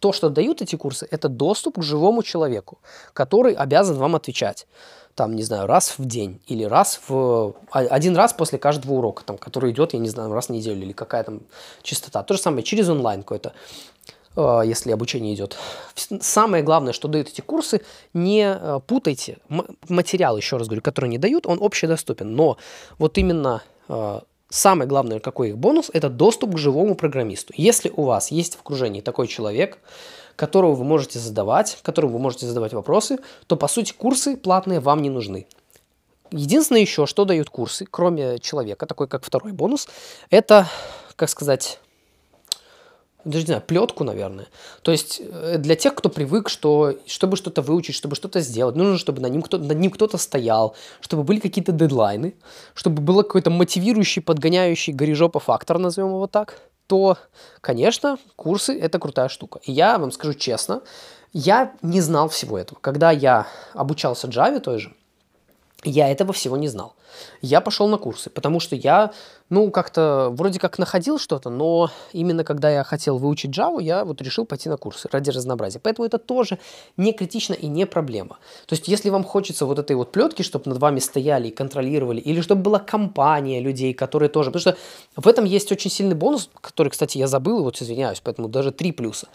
то, что дают эти курсы, это доступ к живому человеку, который обязан вам отвечать там, не знаю, раз в день или раз в... А, один раз после каждого урока, там, который идет, я не знаю, раз в неделю или какая там частота. То же самое через онлайн какой-то, э, если обучение идет. Самое главное, что дают эти курсы, не э, путайте. Материал, еще раз говорю, который они дают, он общедоступен. Но вот именно э, самое главное, какой их бонус, это доступ к живому программисту. Если у вас есть в окружении такой человек, которого вы можете задавать, которому вы можете задавать вопросы, то, по сути, курсы платные вам не нужны. Единственное еще, что дают курсы, кроме человека, такой как второй бонус, это, как сказать, даже не знаю, плетку, наверное. То есть э, для тех, кто привык, что чтобы что-то выучить, чтобы что-то сделать, нужно, чтобы над ним, кто, над ним кто-то стоял, чтобы были какие-то дедлайны, чтобы был какой-то мотивирующий, подгоняющий горижопа фактор, назовем его так то, конечно, курсы – это крутая штука. И я вам скажу честно, я не знал всего этого. Когда я обучался Java той же, я этого всего не знал. Я пошел на курсы, потому что я, ну, как-то вроде как находил что-то, но именно когда я хотел выучить Java, я вот решил пойти на курсы ради разнообразия. Поэтому это тоже не критично и не проблема. То есть, если вам хочется вот этой вот плетки, чтобы над вами стояли и контролировали, или чтобы была компания людей, которые тоже... Потому что в этом есть очень сильный бонус, который, кстати, я забыл, и вот извиняюсь, поэтому даже три плюса.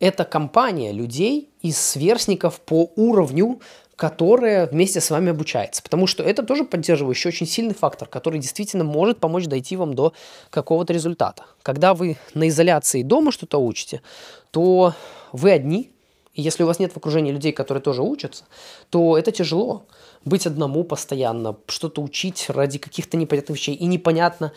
Это компания людей из сверстников по уровню которая вместе с вами обучается. Потому что это тоже поддерживающий очень сильный фактор, который действительно может помочь дойти вам до какого-то результата. Когда вы на изоляции дома что-то учите, то вы одни, и если у вас нет в окружении людей, которые тоже учатся, то это тяжело. Быть одному постоянно, что-то учить ради каких-то непонятных вещей. И непонятно,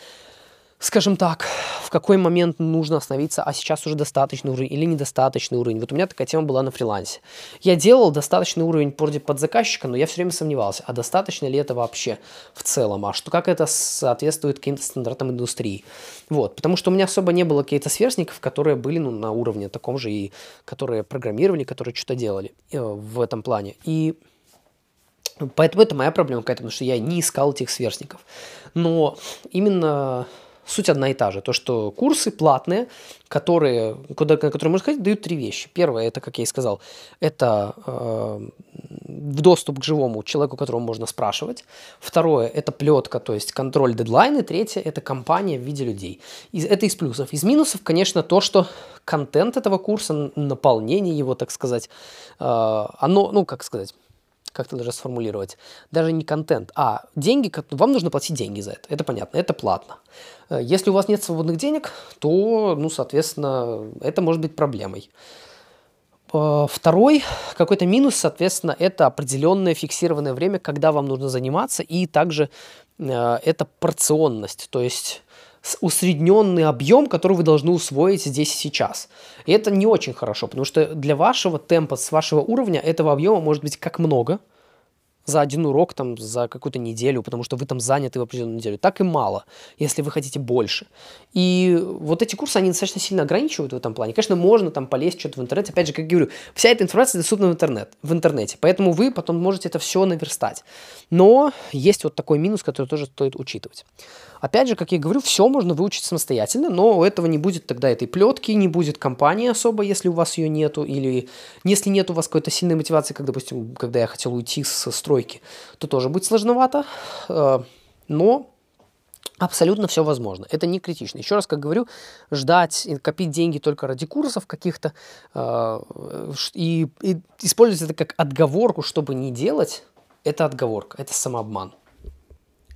скажем так, в какой момент нужно остановиться, а сейчас уже достаточный уровень или недостаточный уровень. Вот у меня такая тема была на фрилансе. Я делал достаточный уровень вроде под заказчика, но я все время сомневался, а достаточно ли это вообще в целом, а что как это соответствует каким-то стандартам индустрии. Вот, потому что у меня особо не было каких-то сверстников, которые были ну, на уровне таком же и которые программировали, которые что-то делали э, в этом плане. И Поэтому это моя проблема какая-то, потому что я не искал этих сверстников. Но именно суть одна и та же. То, что курсы платные, которые, куда, на которые можно ходить, дают три вещи. Первое, это, как я и сказал, это э, доступ к живому человеку, которого можно спрашивать. Второе, это плетка, то есть контроль дедлайны. Третье, это компания в виде людей. И это из плюсов. Из минусов, конечно, то, что контент этого курса, наполнение его, так сказать, э, оно, ну, как сказать, как это даже сформулировать, даже не контент, а деньги, вам нужно платить деньги за это, это понятно, это платно. Э, если у вас нет свободных денег, то, ну, соответственно, это может быть проблемой. Э, второй какой-то минус, соответственно, это определенное фиксированное время, когда вам нужно заниматься, и также э, это порционность, то есть усредненный объем, который вы должны усвоить здесь и сейчас. И это не очень хорошо, потому что для вашего темпа, с вашего уровня этого объема может быть как много – за один урок, там, за какую-то неделю, потому что вы там заняты в определенную неделю, так и мало, если вы хотите больше. И вот эти курсы, они достаточно сильно ограничивают в этом плане. Конечно, можно там полезть что-то в интернете. Опять же, как говорю, вся эта информация доступна в, интернет, в интернете, поэтому вы потом можете это все наверстать. Но есть вот такой минус, который тоже стоит учитывать. Опять же, как я говорю, все можно выучить самостоятельно, но у этого не будет тогда этой плетки, не будет компании особо, если у вас ее нету, или если нет у вас какой-то сильной мотивации, как, допустим, когда я хотел уйти с стройки, то тоже будет сложновато, э, но Абсолютно все возможно. Это не критично. Еще раз, как говорю, ждать и копить деньги только ради курсов каких-то э, и, и использовать это как отговорку, чтобы не делать, это отговорка, это самообман.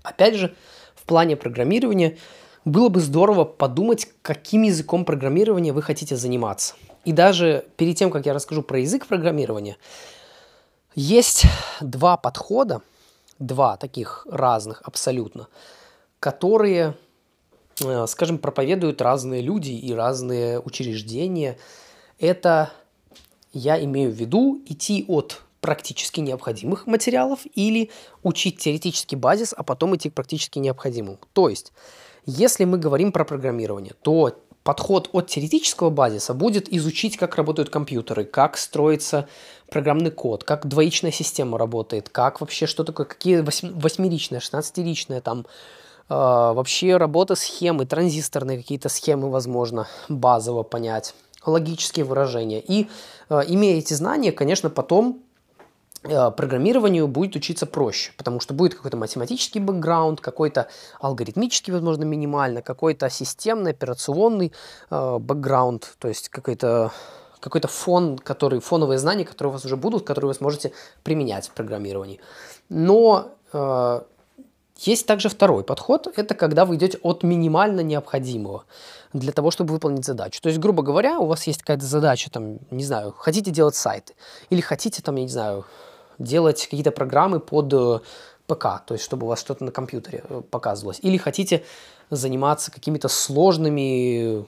Опять же, в плане программирования, было бы здорово подумать, каким языком программирования вы хотите заниматься. И даже перед тем, как я расскажу про язык программирования, есть два подхода, два таких разных абсолютно, которые, э, скажем, проповедуют разные люди и разные учреждения. Это я имею в виду идти от практически необходимых материалов или учить теоретический базис, а потом идти к практически необходимому. То есть, если мы говорим про программирование, то подход от теоретического базиса будет изучить, как работают компьютеры, как строится программный код, как двоичная система работает, как вообще, что такое, какие восьмеричные, шестнадцатиричные там, э, вообще работа схемы, транзисторные какие-то схемы, возможно, базово понять логические выражения. И э, имея эти знания, конечно, потом программированию будет учиться проще, потому что будет какой-то математический бэкграунд, какой-то алгоритмический, возможно, минимально, какой-то системный, операционный э, бэкграунд, то есть какой-то какой-то фон, который, фоновые знания, которые у вас уже будут, которые вы сможете применять в программировании. Но э, есть также второй подход, это когда вы идете от минимально необходимого для того, чтобы выполнить задачу. То есть, грубо говоря, у вас есть какая-то задача, там, не знаю, хотите делать сайты, или хотите, там, я не знаю, делать какие-то программы под э, ПК, то есть, чтобы у вас что-то на компьютере э, показывалось, или хотите заниматься какими-то сложными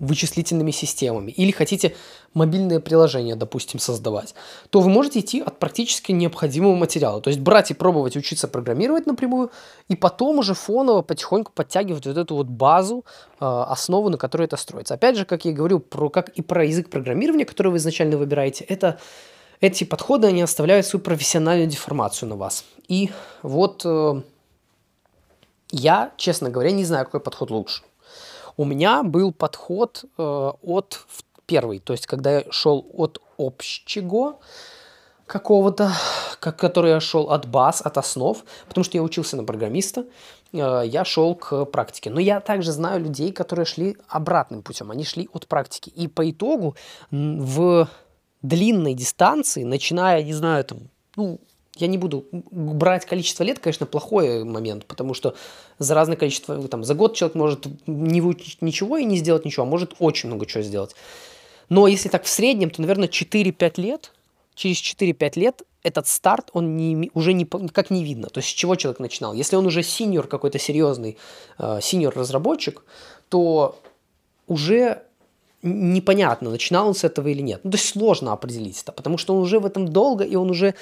вычислительными системами, или хотите мобильное приложение, допустим, создавать, то вы можете идти от практически необходимого материала. То есть брать и пробовать учиться программировать напрямую, и потом уже фоново потихоньку подтягивать вот эту вот базу, э, основу, на которой это строится. Опять же, как я говорю, про, как и про язык программирования, который вы изначально выбираете, это эти подходы, они оставляют свою профессиональную деформацию на вас. И вот э, я, честно говоря, не знаю, какой подход лучше. У меня был подход э, от первый, то есть когда я шел от общего какого-то, как, который я шел от баз, от основ, потому что я учился на программиста, э, я шел к практике. Но я также знаю людей, которые шли обратным путем, они шли от практики. И по итогу в длинной дистанции, начиная, не знаю, там, ну, я не буду брать количество лет, конечно, плохой момент, потому что за разное количество, там, за год человек может не выучить ничего и не сделать ничего, а может очень много чего сделать. Но если так в среднем, то, наверное, 4-5 лет, через 4-5 лет этот старт, он не, уже не, как не видно. То есть с чего человек начинал. Если он уже синьор какой-то серьезный, э, синьор разработчик, то уже непонятно, начинал он с этого или нет. Ну, то есть сложно определить это, потому что он уже в этом долго, и он уже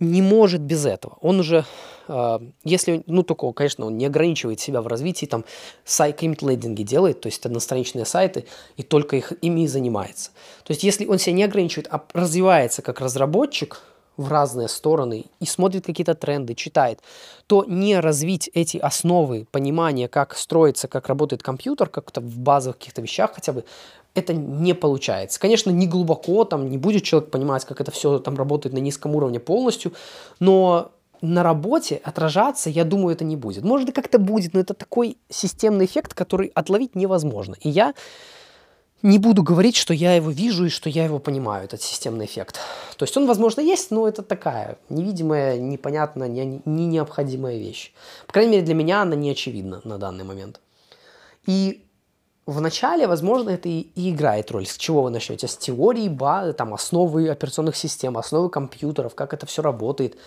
не может без этого. Он уже, э, если, ну, только, конечно, он не ограничивает себя в развитии, там, сайт, какие-то лендинги делает, то есть одностраничные сайты, и только их, ими и занимается. То есть, если он себя не ограничивает, а развивается как разработчик в разные стороны и смотрит какие-то тренды, читает, то не развить эти основы понимания, как строится, как работает компьютер, как-то в базовых каких-то вещах хотя бы, это не получается. Конечно, не глубоко, там не будет человек понимать, как это все там работает на низком уровне полностью, но на работе отражаться, я думаю, это не будет. Может, и как-то будет, но это такой системный эффект, который отловить невозможно. И я не буду говорить, что я его вижу и что я его понимаю, этот системный эффект. То есть он, возможно, есть, но это такая невидимая, непонятная, не, не необходимая вещь. По крайней мере, для меня она не очевидна на данный момент. И в начале, возможно, это и, и играет роль. С чего вы начнете? С теории, базы, там, основы операционных систем, основы компьютеров, как это все работает,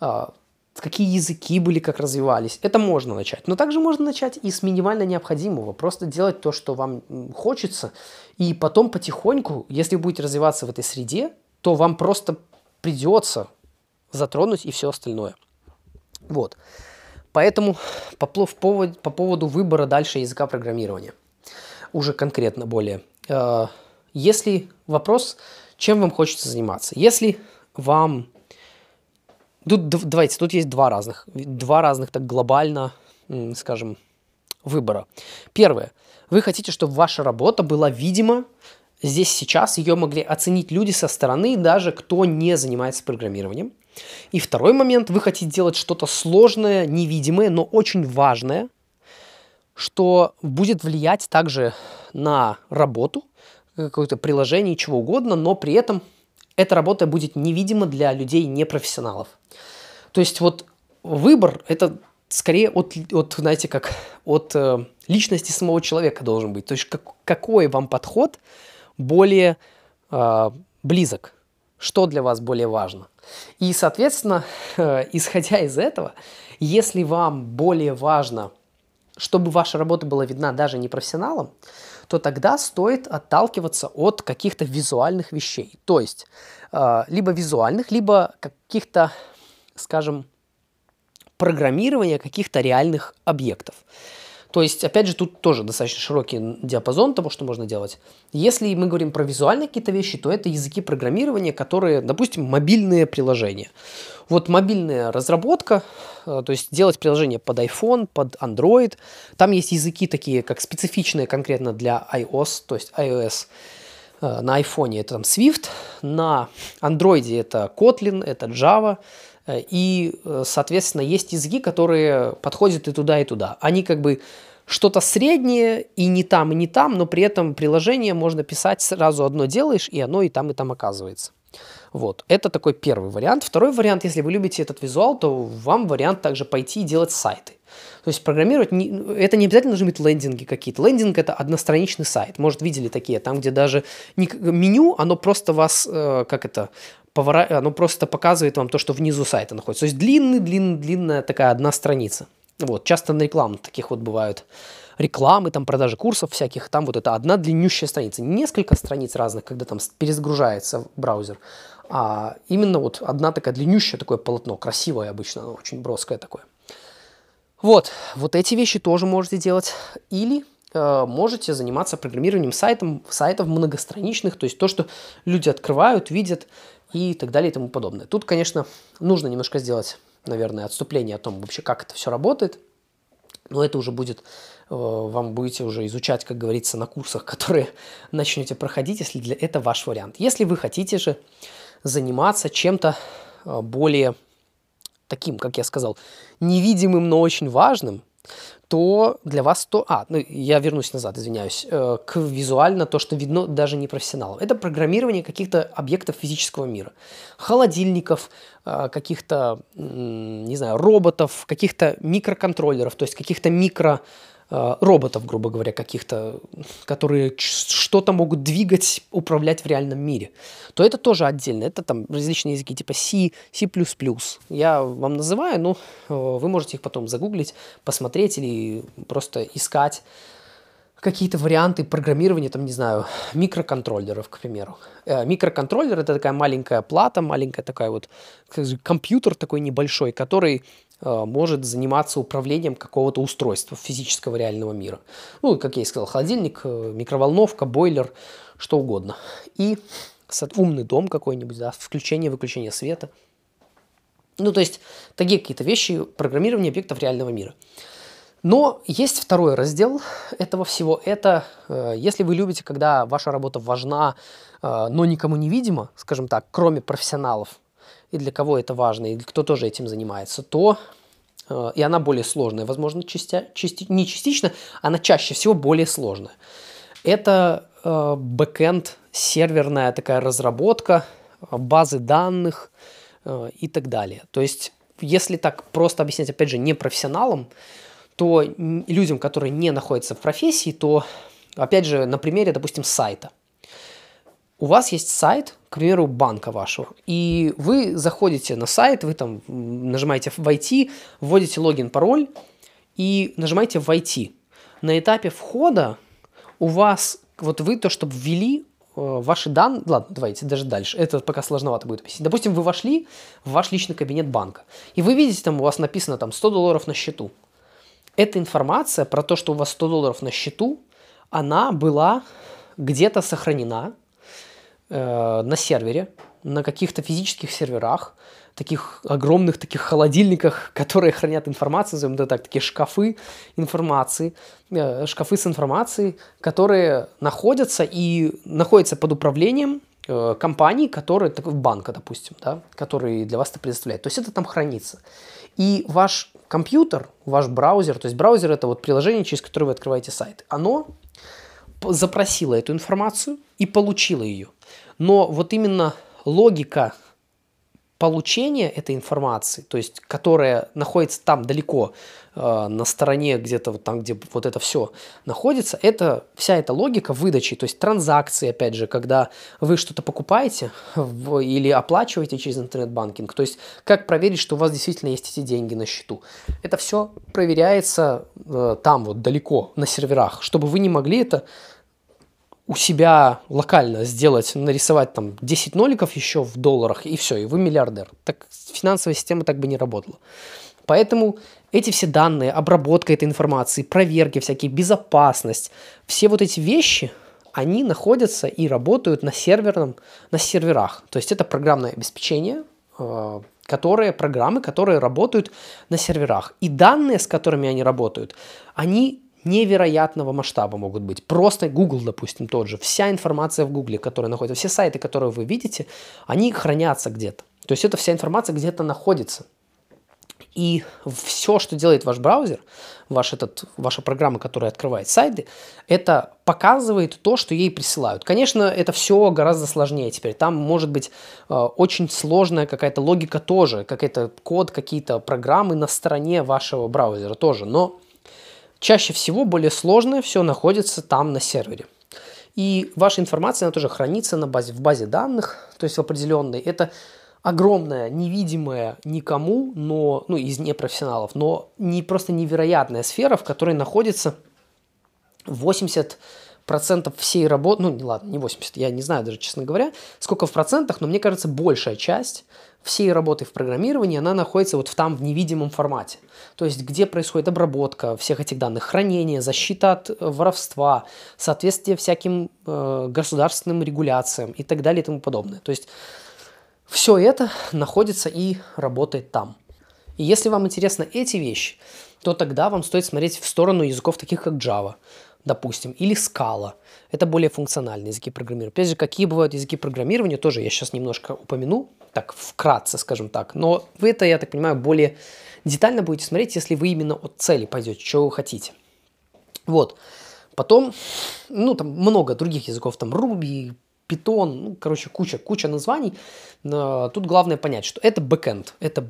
э, какие языки были, как развивались. Это можно начать. Но также можно начать и с минимально необходимого. Просто делать то, что вам хочется. И потом потихоньку, если вы будете развиваться в этой среде, то вам просто придется затронуть и все остальное. Вот. Поэтому по, по, поводу, по поводу выбора дальше языка программирования уже конкретно более. Э, если вопрос, чем вам хочется заниматься? Если вам... Тут, давайте, тут есть два разных, два разных так глобально, скажем, выбора. Первое. Вы хотите, чтобы ваша работа была видима здесь сейчас, ее могли оценить люди со стороны, даже кто не занимается программированием. И второй момент. Вы хотите делать что-то сложное, невидимое, но очень важное – что будет влиять также на работу, какое-то приложение, чего угодно, но при этом эта работа будет невидима для людей непрофессионалов. То есть вот выбор это скорее от, от знаете, как от э, личности самого человека должен быть. То есть как, какой вам подход более э, близок, что для вас более важно. И, соответственно, э, исходя из этого, если вам более важно чтобы ваша работа была видна даже не профессионалам, то тогда стоит отталкиваться от каких-то визуальных вещей. То есть э, либо визуальных, либо каких-то, скажем, программирования каких-то реальных объектов. То есть, опять же, тут тоже достаточно широкий диапазон того, что можно делать. Если мы говорим про визуальные какие-то вещи, то это языки программирования, которые, допустим, мобильные приложения. Вот мобильная разработка, э, то есть делать приложение под iPhone, под Android. Там есть языки такие, как специфичные конкретно для iOS, то есть iOS. Э, на iPhone это там Swift, на Android это Kotlin, это Java – и, э, соответственно, есть языки, которые подходят и туда, и туда. Они как бы что-то среднее и не там, и не там, но при этом приложение можно писать сразу одно делаешь, и оно и там, и там оказывается. Вот, это такой первый вариант. Второй вариант, если вы любите этот визуал, то вам вариант также пойти и делать сайты. То есть программировать, не, это не обязательно должны быть лендинги какие-то. Лендинг это одностраничный сайт. Может, видели такие, там, где даже не, меню, оно просто вас, э, как это, повора... оно просто показывает вам то, что внизу сайта находится. То есть длинный, длинный, длинная такая одна страница. Вот, часто на рекламу таких вот бывают рекламы, там продажи курсов всяких, там вот это одна длиннющая страница. Несколько страниц разных, когда там перезагружается браузер, а именно вот одна такая длиннющая такое полотно, красивое обычно, оно очень броское такое. Вот, вот эти вещи тоже можете делать. Или э, можете заниматься программированием сайтом, сайтов многостраничных, то есть то, что люди открывают, видят, и так далее и тому подобное. Тут, конечно, нужно немножко сделать, наверное, отступление о том вообще, как это все работает, но это уже будет, э, вам будете уже изучать, как говорится, на курсах, которые начнете проходить, если для это ваш вариант. Если вы хотите же заниматься чем-то э, более таким, как я сказал, невидимым, но очень важным, то для вас то... А, ну, я вернусь назад, извиняюсь. Э, к визуально то, что видно даже не профессионалам. Это программирование каких-то объектов физического мира. Холодильников, э, каких-то, не знаю, роботов, каких-то микроконтроллеров, то есть каких-то микро Э, роботов, грубо говоря, каких-то, которые что-то могут двигать, управлять в реальном мире, то это тоже отдельно. Это там различные языки типа C, C++. Я вам называю, но э, вы можете их потом загуглить, посмотреть или просто искать какие-то варианты программирования, там, не знаю, микроконтроллеров, к примеру. Э, микроконтроллер – это такая маленькая плата, маленькая такая вот, компьютер такой небольшой, который э, может заниматься управлением какого-то устройства физического реального мира. Ну, как я и сказал, холодильник, э, микроволновка, бойлер, что угодно. И умный дом какой-нибудь, да, включение-выключение света. Ну, то есть, такие какие-то вещи программирования объектов реального мира. Но есть второй раздел этого всего. Это э, если вы любите, когда ваша работа важна, э, но никому не видима, скажем так, кроме профессионалов, и для кого это важно, и кто тоже этим занимается, то э, и она более сложная, возможно, частя, части, не частично, она чаще всего более сложная. Это э, бэкэнд, серверная такая разработка, базы данных э, и так далее. То есть, если так просто объяснять, опять же, не профессионалам, то людям, которые не находятся в профессии, то, опять же, на примере, допустим, сайта. У вас есть сайт, к примеру, банка вашего, и вы заходите на сайт, вы там нажимаете «Войти», вводите логин, пароль и нажимаете «Войти». На этапе входа у вас, вот вы то, чтобы ввели э, ваши данные, ладно, давайте даже дальше, это пока сложновато будет объяснить. Допустим, вы вошли в ваш личный кабинет банка, и вы видите, там у вас написано там 100 долларов на счету. Эта информация про то, что у вас 100 долларов на счету, она была где-то сохранена э, на сервере, на каких-то физических серверах, таких огромных таких холодильниках, которые хранят информацию, назовем это так, такие шкафы информации, э, шкафы с информацией, которые находятся и находятся под управлением э, компаний, которые, такой банка, допустим, да, который для вас это предоставляет. То есть это там хранится. И ваш компьютер, ваш браузер, то есть браузер это вот приложение, через которое вы открываете сайт, оно запросило эту информацию и получило ее. Но вот именно логика получения этой информации, то есть которая находится там далеко, э, на стороне где-то вот там, где вот это все находится, это вся эта логика выдачи, то есть транзакции, опять же, когда вы что-то покупаете в, или оплачиваете через интернет-банкинг, то есть как проверить, что у вас действительно есть эти деньги на счету. Это все проверяется э, там вот далеко на серверах, чтобы вы не могли это у себя локально сделать, нарисовать там 10 ноликов еще в долларах, и все, и вы миллиардер. Так финансовая система так бы не работала. Поэтому эти все данные, обработка этой информации, проверки всякие, безопасность, все вот эти вещи, они находятся и работают на серверном, на серверах. То есть это программное обеспечение, э, которые, программы, которые работают на серверах. И данные, с которыми они работают, они невероятного масштаба могут быть. Просто Google, допустим, тот же. Вся информация в Google, которая находится, все сайты, которые вы видите, они хранятся где-то. То есть эта вся информация где-то находится. И все, что делает ваш браузер, ваш этот, ваша программа, которая открывает сайты, это показывает то, что ей присылают. Конечно, это все гораздо сложнее теперь. Там может быть э, очень сложная какая-то логика тоже, какой-то код, какие-то программы на стороне вашего браузера тоже. Но чаще всего более сложное все находится там на сервере. И ваша информация, она тоже хранится на базе, в базе данных, то есть в определенной. Это огромная, невидимая никому, но, ну, из непрофессионалов, но не просто невероятная сфера, в которой находится 80 процентов всей работы, ну, ладно, не 80, я не знаю даже, честно говоря, сколько в процентах, но мне кажется, большая часть всей работы в программировании, она находится вот в там, в невидимом формате. То есть, где происходит обработка всех этих данных, хранение, защита от воровства, соответствие всяким э, государственным регуляциям и так далее и тому подобное. То есть, все это находится и работает там. И если вам интересны эти вещи, то тогда вам стоит смотреть в сторону языков таких как Java, допустим, или Scala. Это более функциональные языки программирования. Опять же, какие бывают языки программирования, тоже я сейчас немножко упомяну, так вкратце, скажем так. Но вы это, я так понимаю, более детально будете смотреть, если вы именно от цели пойдете, что вы хотите. Вот. Потом, ну, там много других языков, там Ruby, Python, ну, короче, куча, куча названий. Тут главное понять, что это backend, это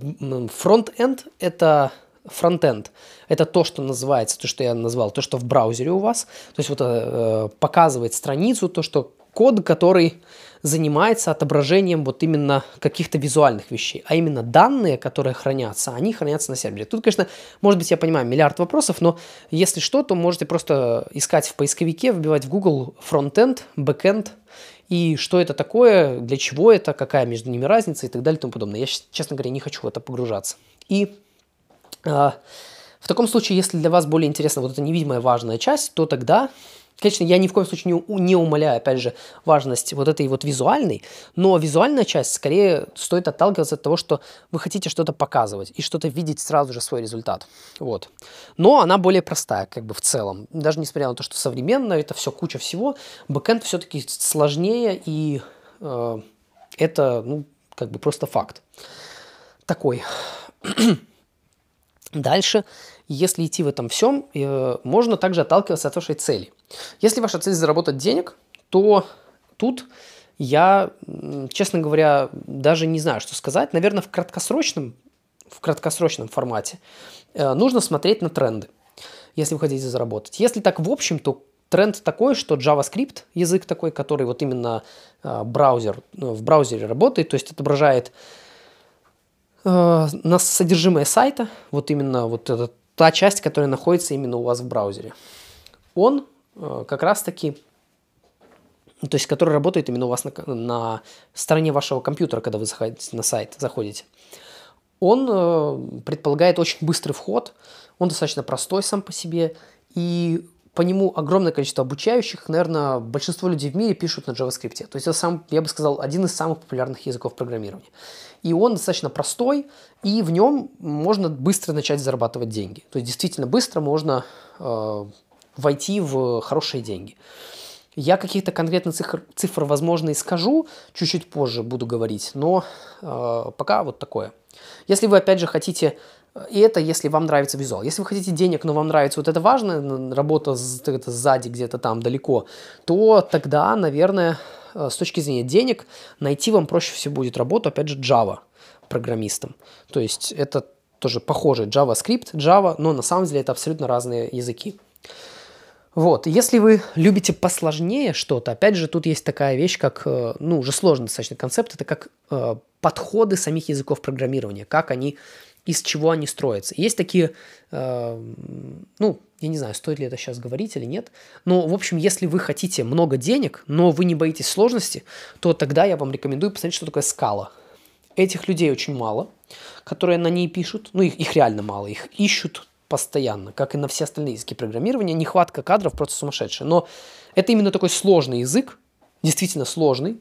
frontend, это frontend. Это то, что называется, то, что я назвал, то, что в браузере у вас. То есть вот э, показывает страницу, то, что код, который занимается отображением вот именно каких-то визуальных вещей, а именно данные, которые хранятся, они хранятся на сервере. Тут, конечно, может быть, я понимаю миллиард вопросов, но если что, то можете просто искать в поисковике, вбивать в Google frontend, backend, и что это такое, для чего это, какая между ними разница и так далее и тому подобное. Я, честно говоря, не хочу в это погружаться. И в таком случае, если для вас более интересна вот эта невидимая важная часть, то тогда Конечно, я ни в коем случае не, не умаляю, опять же, важность вот этой вот визуальной, но визуальная часть скорее стоит отталкиваться от того, что вы хотите что-то показывать и что-то видеть сразу же свой результат. Вот. Но она более простая, как бы в целом. Даже несмотря на то, что современно, это все куча всего, бэкэнд все-таки сложнее, и э, это, ну, как бы просто факт. Такой. Дальше если идти в этом всем, э, можно также отталкиваться от вашей цели. Если ваша цель заработать денег, то тут я, честно говоря, даже не знаю, что сказать. Наверное, в краткосрочном, в краткосрочном формате э, нужно смотреть на тренды, если вы хотите заработать. Если так в общем, то тренд такой, что JavaScript, язык такой, который вот именно э, браузер, в браузере работает, то есть отображает на содержимое сайта, вот именно вот этот та часть, которая находится именно у вас в браузере. Он э, как раз-таки, то есть который работает именно у вас на, на стороне вашего компьютера, когда вы заходите на сайт, заходите. Он э, предполагает очень быстрый вход, он достаточно простой сам по себе, и по нему огромное количество обучающих, наверное, большинство людей в мире пишут на JavaScript. То есть это сам, я бы сказал, один из самых популярных языков программирования. И он достаточно простой, и в нем можно быстро начать зарабатывать деньги. То есть действительно быстро можно э, войти в хорошие деньги. Я каких-то конкретных цифр, цифр, возможно, и скажу, чуть-чуть позже буду говорить, но э, пока вот такое. Если вы, опять же, хотите и это, если вам нравится визуал. Если вы хотите денег, но вам нравится вот это важная работа сзади, где-то там далеко, то тогда, наверное, э, с точки зрения денег, найти вам проще всего будет работу, опять же, Java программистом. То есть это тоже похоже JavaScript, Java, но на самом деле это абсолютно разные языки. Вот, если вы любите посложнее что-то, опять же, тут есть такая вещь, как, э, ну, уже сложный достаточно концепт, это как э, подходы самих языков программирования, как они из чего они строятся. Есть такие, э, ну, я не знаю, стоит ли это сейчас говорить или нет, но, в общем, если вы хотите много денег, но вы не боитесь сложности, то тогда я вам рекомендую посмотреть, что такое скала. Этих людей очень мало, которые на ней пишут. Ну, их, их реально мало. Их ищут постоянно, как и на все остальные языки программирования. Нехватка кадров просто сумасшедшая. Но это именно такой сложный язык, действительно сложный,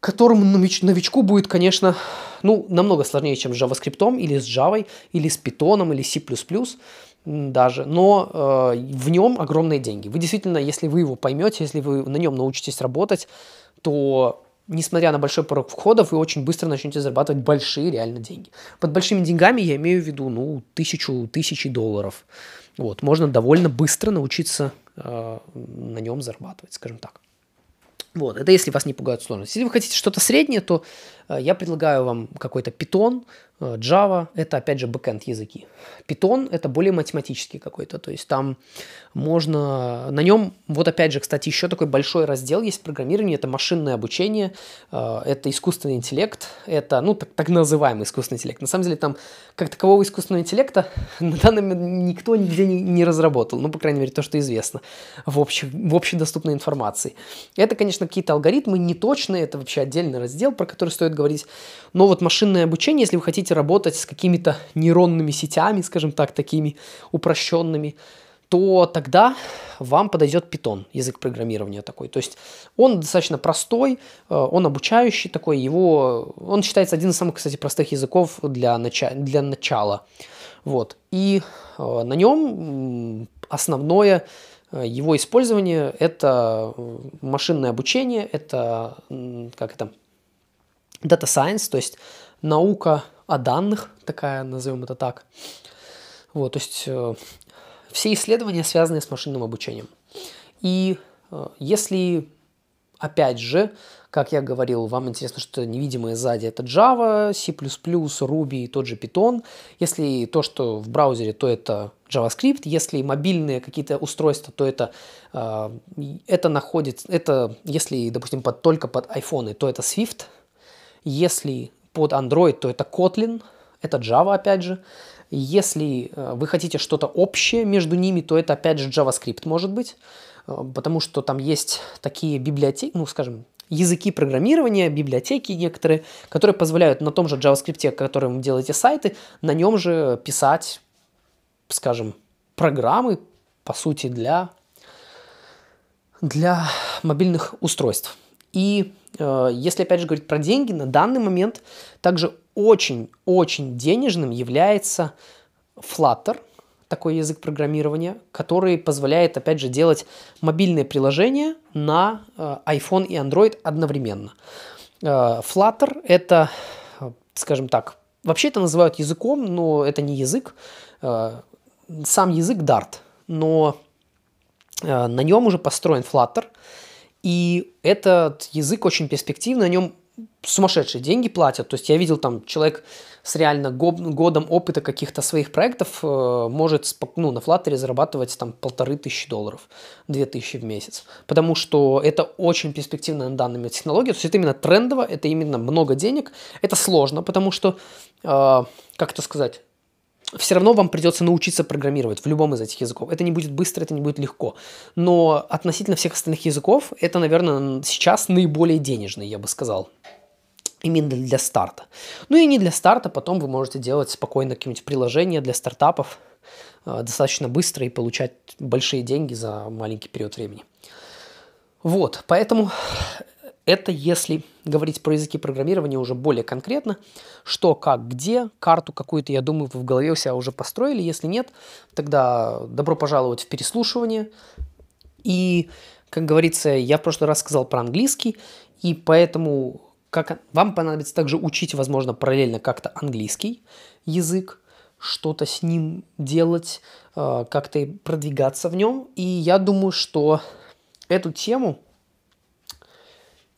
которому новичку будет, конечно, ну, намного сложнее, чем с JavaScript, или с Java, или с Python, или C++, даже, но э, в нем огромные деньги. Вы действительно, если вы его поймете, если вы на нем научитесь работать, то несмотря на большой порог входов, вы очень быстро начнете зарабатывать большие реально деньги. Под большими деньгами я имею в виду, ну, тысячу, тысячи долларов. Вот, можно довольно быстро научиться э, на нем зарабатывать, скажем так. Вот, это если вас не пугают сложности. Если вы хотите что-то среднее, то э, я предлагаю вам какой-то Э, Java – это, опять же, бэкенд языки. Python – это более математический какой-то, то есть там можно… На нем, вот опять же, кстати, еще такой большой раздел есть программирование, это машинное обучение, э, это искусственный интеллект, это, ну, так, так называемый искусственный интеллект. На самом деле там как такового искусственного интеллекта на данный момент никто нигде не, не разработал, ну, по крайней мере, то, что известно в, общей, в общедоступной информации. Это, конечно, какие-то алгоритмы неточные, это вообще отдельный раздел, про который стоит говорить, но вот машинное обучение, если вы хотите хотите работать с какими-то нейронными сетями, скажем так, такими упрощенными, то тогда вам подойдет Python, язык программирования такой. То есть он достаточно простой, э, он обучающий такой, его, он считается один из самых, кстати, простых языков для, нача для начала. Вот. И э, на нем основное э, его использование – это машинное обучение, это, как это, data science, то есть наука о данных, такая, назовем это так. Вот, то есть э, все исследования связаны с машинным обучением. И э, если, опять же, как я говорил, вам интересно что невидимое сзади, это Java, C++, Ruby и тот же Python. Если то, что в браузере, то это JavaScript. Если мобильные какие-то устройства, то это, э, это находится, это, если, допустим, под, только под iPhone, то это Swift. Если под Android, то это Kotlin, это Java опять же. Если э, вы хотите что-то общее между ними, то это опять же JavaScript может быть, э, потому что там есть такие библиотеки, ну скажем, языки программирования, библиотеки некоторые, которые позволяют на том же JavaScript, которым вы делаете сайты, на нем же писать, скажем, программы, по сути, для, для мобильных устройств. И э, если опять же говорить про деньги, на данный момент также очень-очень денежным является Flutter, такой язык программирования, который позволяет, опять же, делать мобильные приложения на э, iPhone и Android одновременно. Э, Flutter это, скажем так, вообще это называют языком, но это не язык. Э, сам язык Dart, но э, на нем уже построен Flutter – и этот язык очень перспективный, на нем сумасшедшие деньги платят. То есть я видел там человек с реально годом опыта каких-то своих проектов э, может ну, на Flutter зарабатывать там полторы тысячи долларов, две тысячи в месяц. Потому что это очень перспективная на данный технология. То есть это именно трендово, это именно много денег. Это сложно, потому что, э, как это сказать, все равно вам придется научиться программировать в любом из этих языков. Это не будет быстро, это не будет легко. Но относительно всех остальных языков, это, наверное, сейчас наиболее денежный, я бы сказал. Именно для старта. Ну и не для старта, потом вы можете делать спокойно какие-нибудь приложения для стартапов э, достаточно быстро и получать большие деньги за маленький период времени. Вот, поэтому это если говорить про языки программирования уже более конкретно, что, как, где, карту какую-то, я думаю, вы в голове у себя уже построили. Если нет, тогда добро пожаловать в переслушивание. И, как говорится, я в прошлый раз сказал про английский, и поэтому как, вам понадобится также учить, возможно, параллельно как-то английский язык, что-то с ним делать, э, как-то продвигаться в нем. И я думаю, что эту тему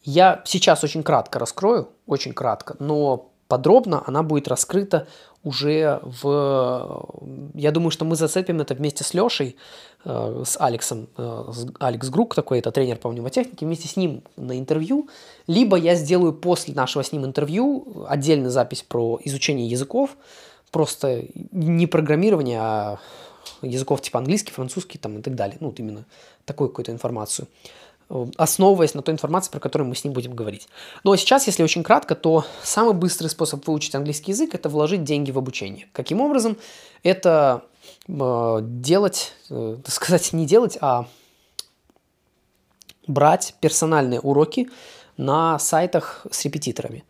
я сейчас очень кратко раскрою, очень кратко, но подробно она будет раскрыта уже в... Я думаю, что мы зацепим это вместе с Лешей, э, с Алексом, э, с Алекс Грук такой, это тренер по мнемотехнике, вместе с ним на интервью, либо я сделаю после нашего с ним интервью отдельную запись про изучение языков, просто не программирование, а языков типа английский, французский там и так далее, ну вот именно такую какую-то информацию. Основываясь на той информации, про которую мы с ним будем говорить. А сейчас, если очень кратко, то самый быстрый способ выучить английский язык – это вложить деньги в обучение. Каким образом? Это э, делать, э, так сказать, не делать, а брать персональные уроки на сайтах с репетиторами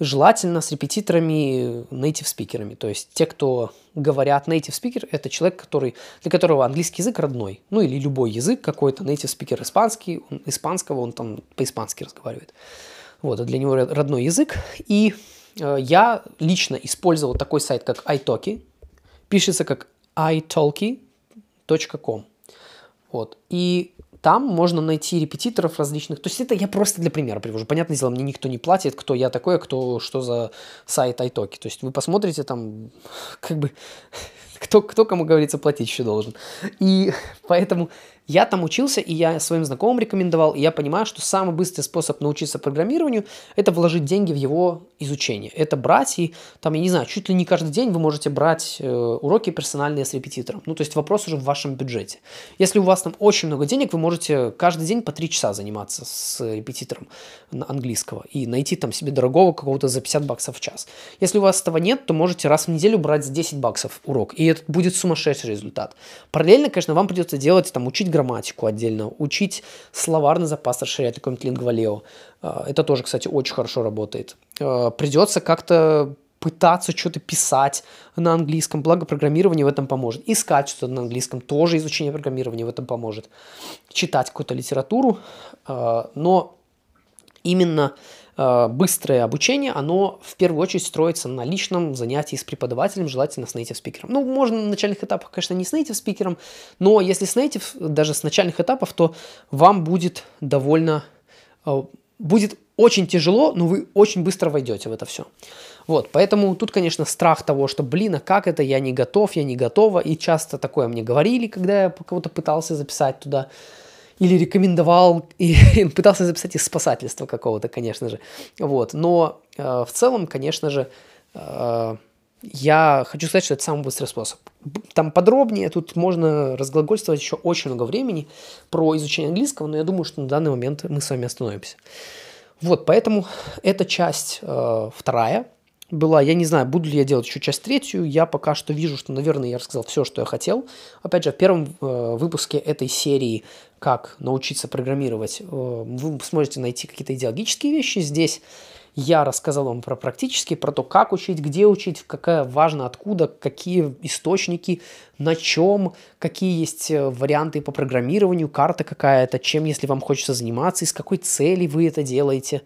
желательно с репетиторами, native спикерами. То есть те, кто говорят native speaker, это человек, который, для которого английский язык родной. Ну или любой язык какой-то, native speaker испанский, он, испанского, он там по-испански разговаривает. Вот, а для него родной язык. И э, я лично использовал такой сайт, как italki. Пишется как italki.com. Вот. И там можно найти репетиторов различных. То есть это я просто для примера привожу. Понятное дело, мне никто не платит, кто я такой, а кто что за сайт iTalki. То есть вы посмотрите там, как бы, кто, кто кому, говорится, платить еще должен. И поэтому я там учился, и я своим знакомым рекомендовал, и я понимаю, что самый быстрый способ научиться программированию – это вложить деньги в его изучение. Это брать и, там, я не знаю, чуть ли не каждый день вы можете брать э, уроки персональные с репетитором. Ну, то есть вопрос уже в вашем бюджете. Если у вас там очень много денег, вы можете каждый день по 3 часа заниматься с репетитором английского и найти там себе дорогого какого-то за 50 баксов в час. Если у вас этого нет, то можете раз в неделю брать за 10 баксов урок, и это будет сумасшедший результат. Параллельно, конечно, вам придется делать, там, учить грамматику отдельно, учить словарный запас, расширять какой-нибудь лингвалео. А, это тоже, кстати, очень хорошо работает. А, придется как-то пытаться что-то писать на английском, благо программирование в этом поможет. Искать что-то на английском, тоже изучение программирования в этом поможет. Читать какую-то литературу, а, но именно быстрое обучение, оно в первую очередь строится на личном занятии с преподавателем, желательно с native спикером. Ну, можно на начальных этапах, конечно, не с native спикером, но если с native, даже с начальных этапов, то вам будет довольно, будет очень тяжело, но вы очень быстро войдете в это все. Вот, поэтому тут, конечно, страх того, что, блин, а как это, я не готов, я не готова, и часто такое мне говорили, когда я кого-то пытался записать туда, или рекомендовал, и пытался записать из спасательства какого-то, конечно же. Вот. Но э, в целом, конечно же, э, я хочу сказать, что это самый быстрый способ. Там подробнее, тут можно разглагольствовать еще очень много времени про изучение английского, но я думаю, что на данный момент мы с вами остановимся. Вот, поэтому эта часть э, вторая была. Я не знаю, буду ли я делать еще часть третью. Я пока что вижу, что, наверное, я рассказал все, что я хотел. Опять же, в первом э, выпуске этой серии «Как научиться программировать» э, вы сможете найти какие-то идеологические вещи. Здесь я рассказал вам про практически, про то, как учить, где учить, какая важно, откуда, какие источники, на чем, какие есть э, варианты по программированию, карта какая-то, чем, если вам хочется заниматься, из какой цели вы это делаете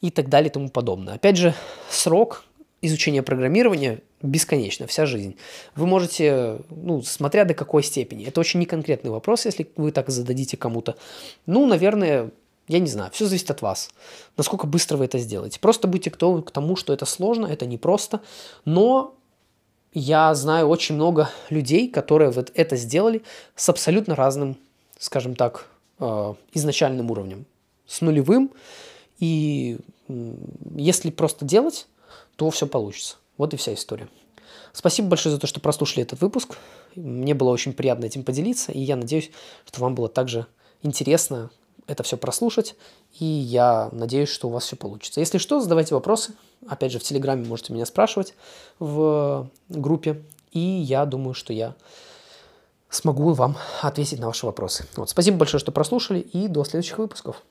и так далее и тому подобное. Опять же, срок изучение программирования бесконечно, вся жизнь. Вы можете, ну, смотря до какой степени. Это очень неконкретный вопрос, если вы так зададите кому-то. Ну, наверное, я не знаю, все зависит от вас, насколько быстро вы это сделаете. Просто будьте готовы к тому, что это сложно, это непросто, но я знаю очень много людей, которые вот это сделали с абсолютно разным, скажем так, э, изначальным уровнем, с нулевым. И если просто делать, то все получится. Вот и вся история. Спасибо большое за то, что прослушали этот выпуск. Мне было очень приятно этим поделиться, и я надеюсь, что вам было также интересно это все прослушать, и я надеюсь, что у вас все получится. Если что, задавайте вопросы. Опять же, в Телеграме можете меня спрашивать в группе, и я думаю, что я смогу вам ответить на ваши вопросы. Вот, спасибо большое, что прослушали, и до следующих выпусков.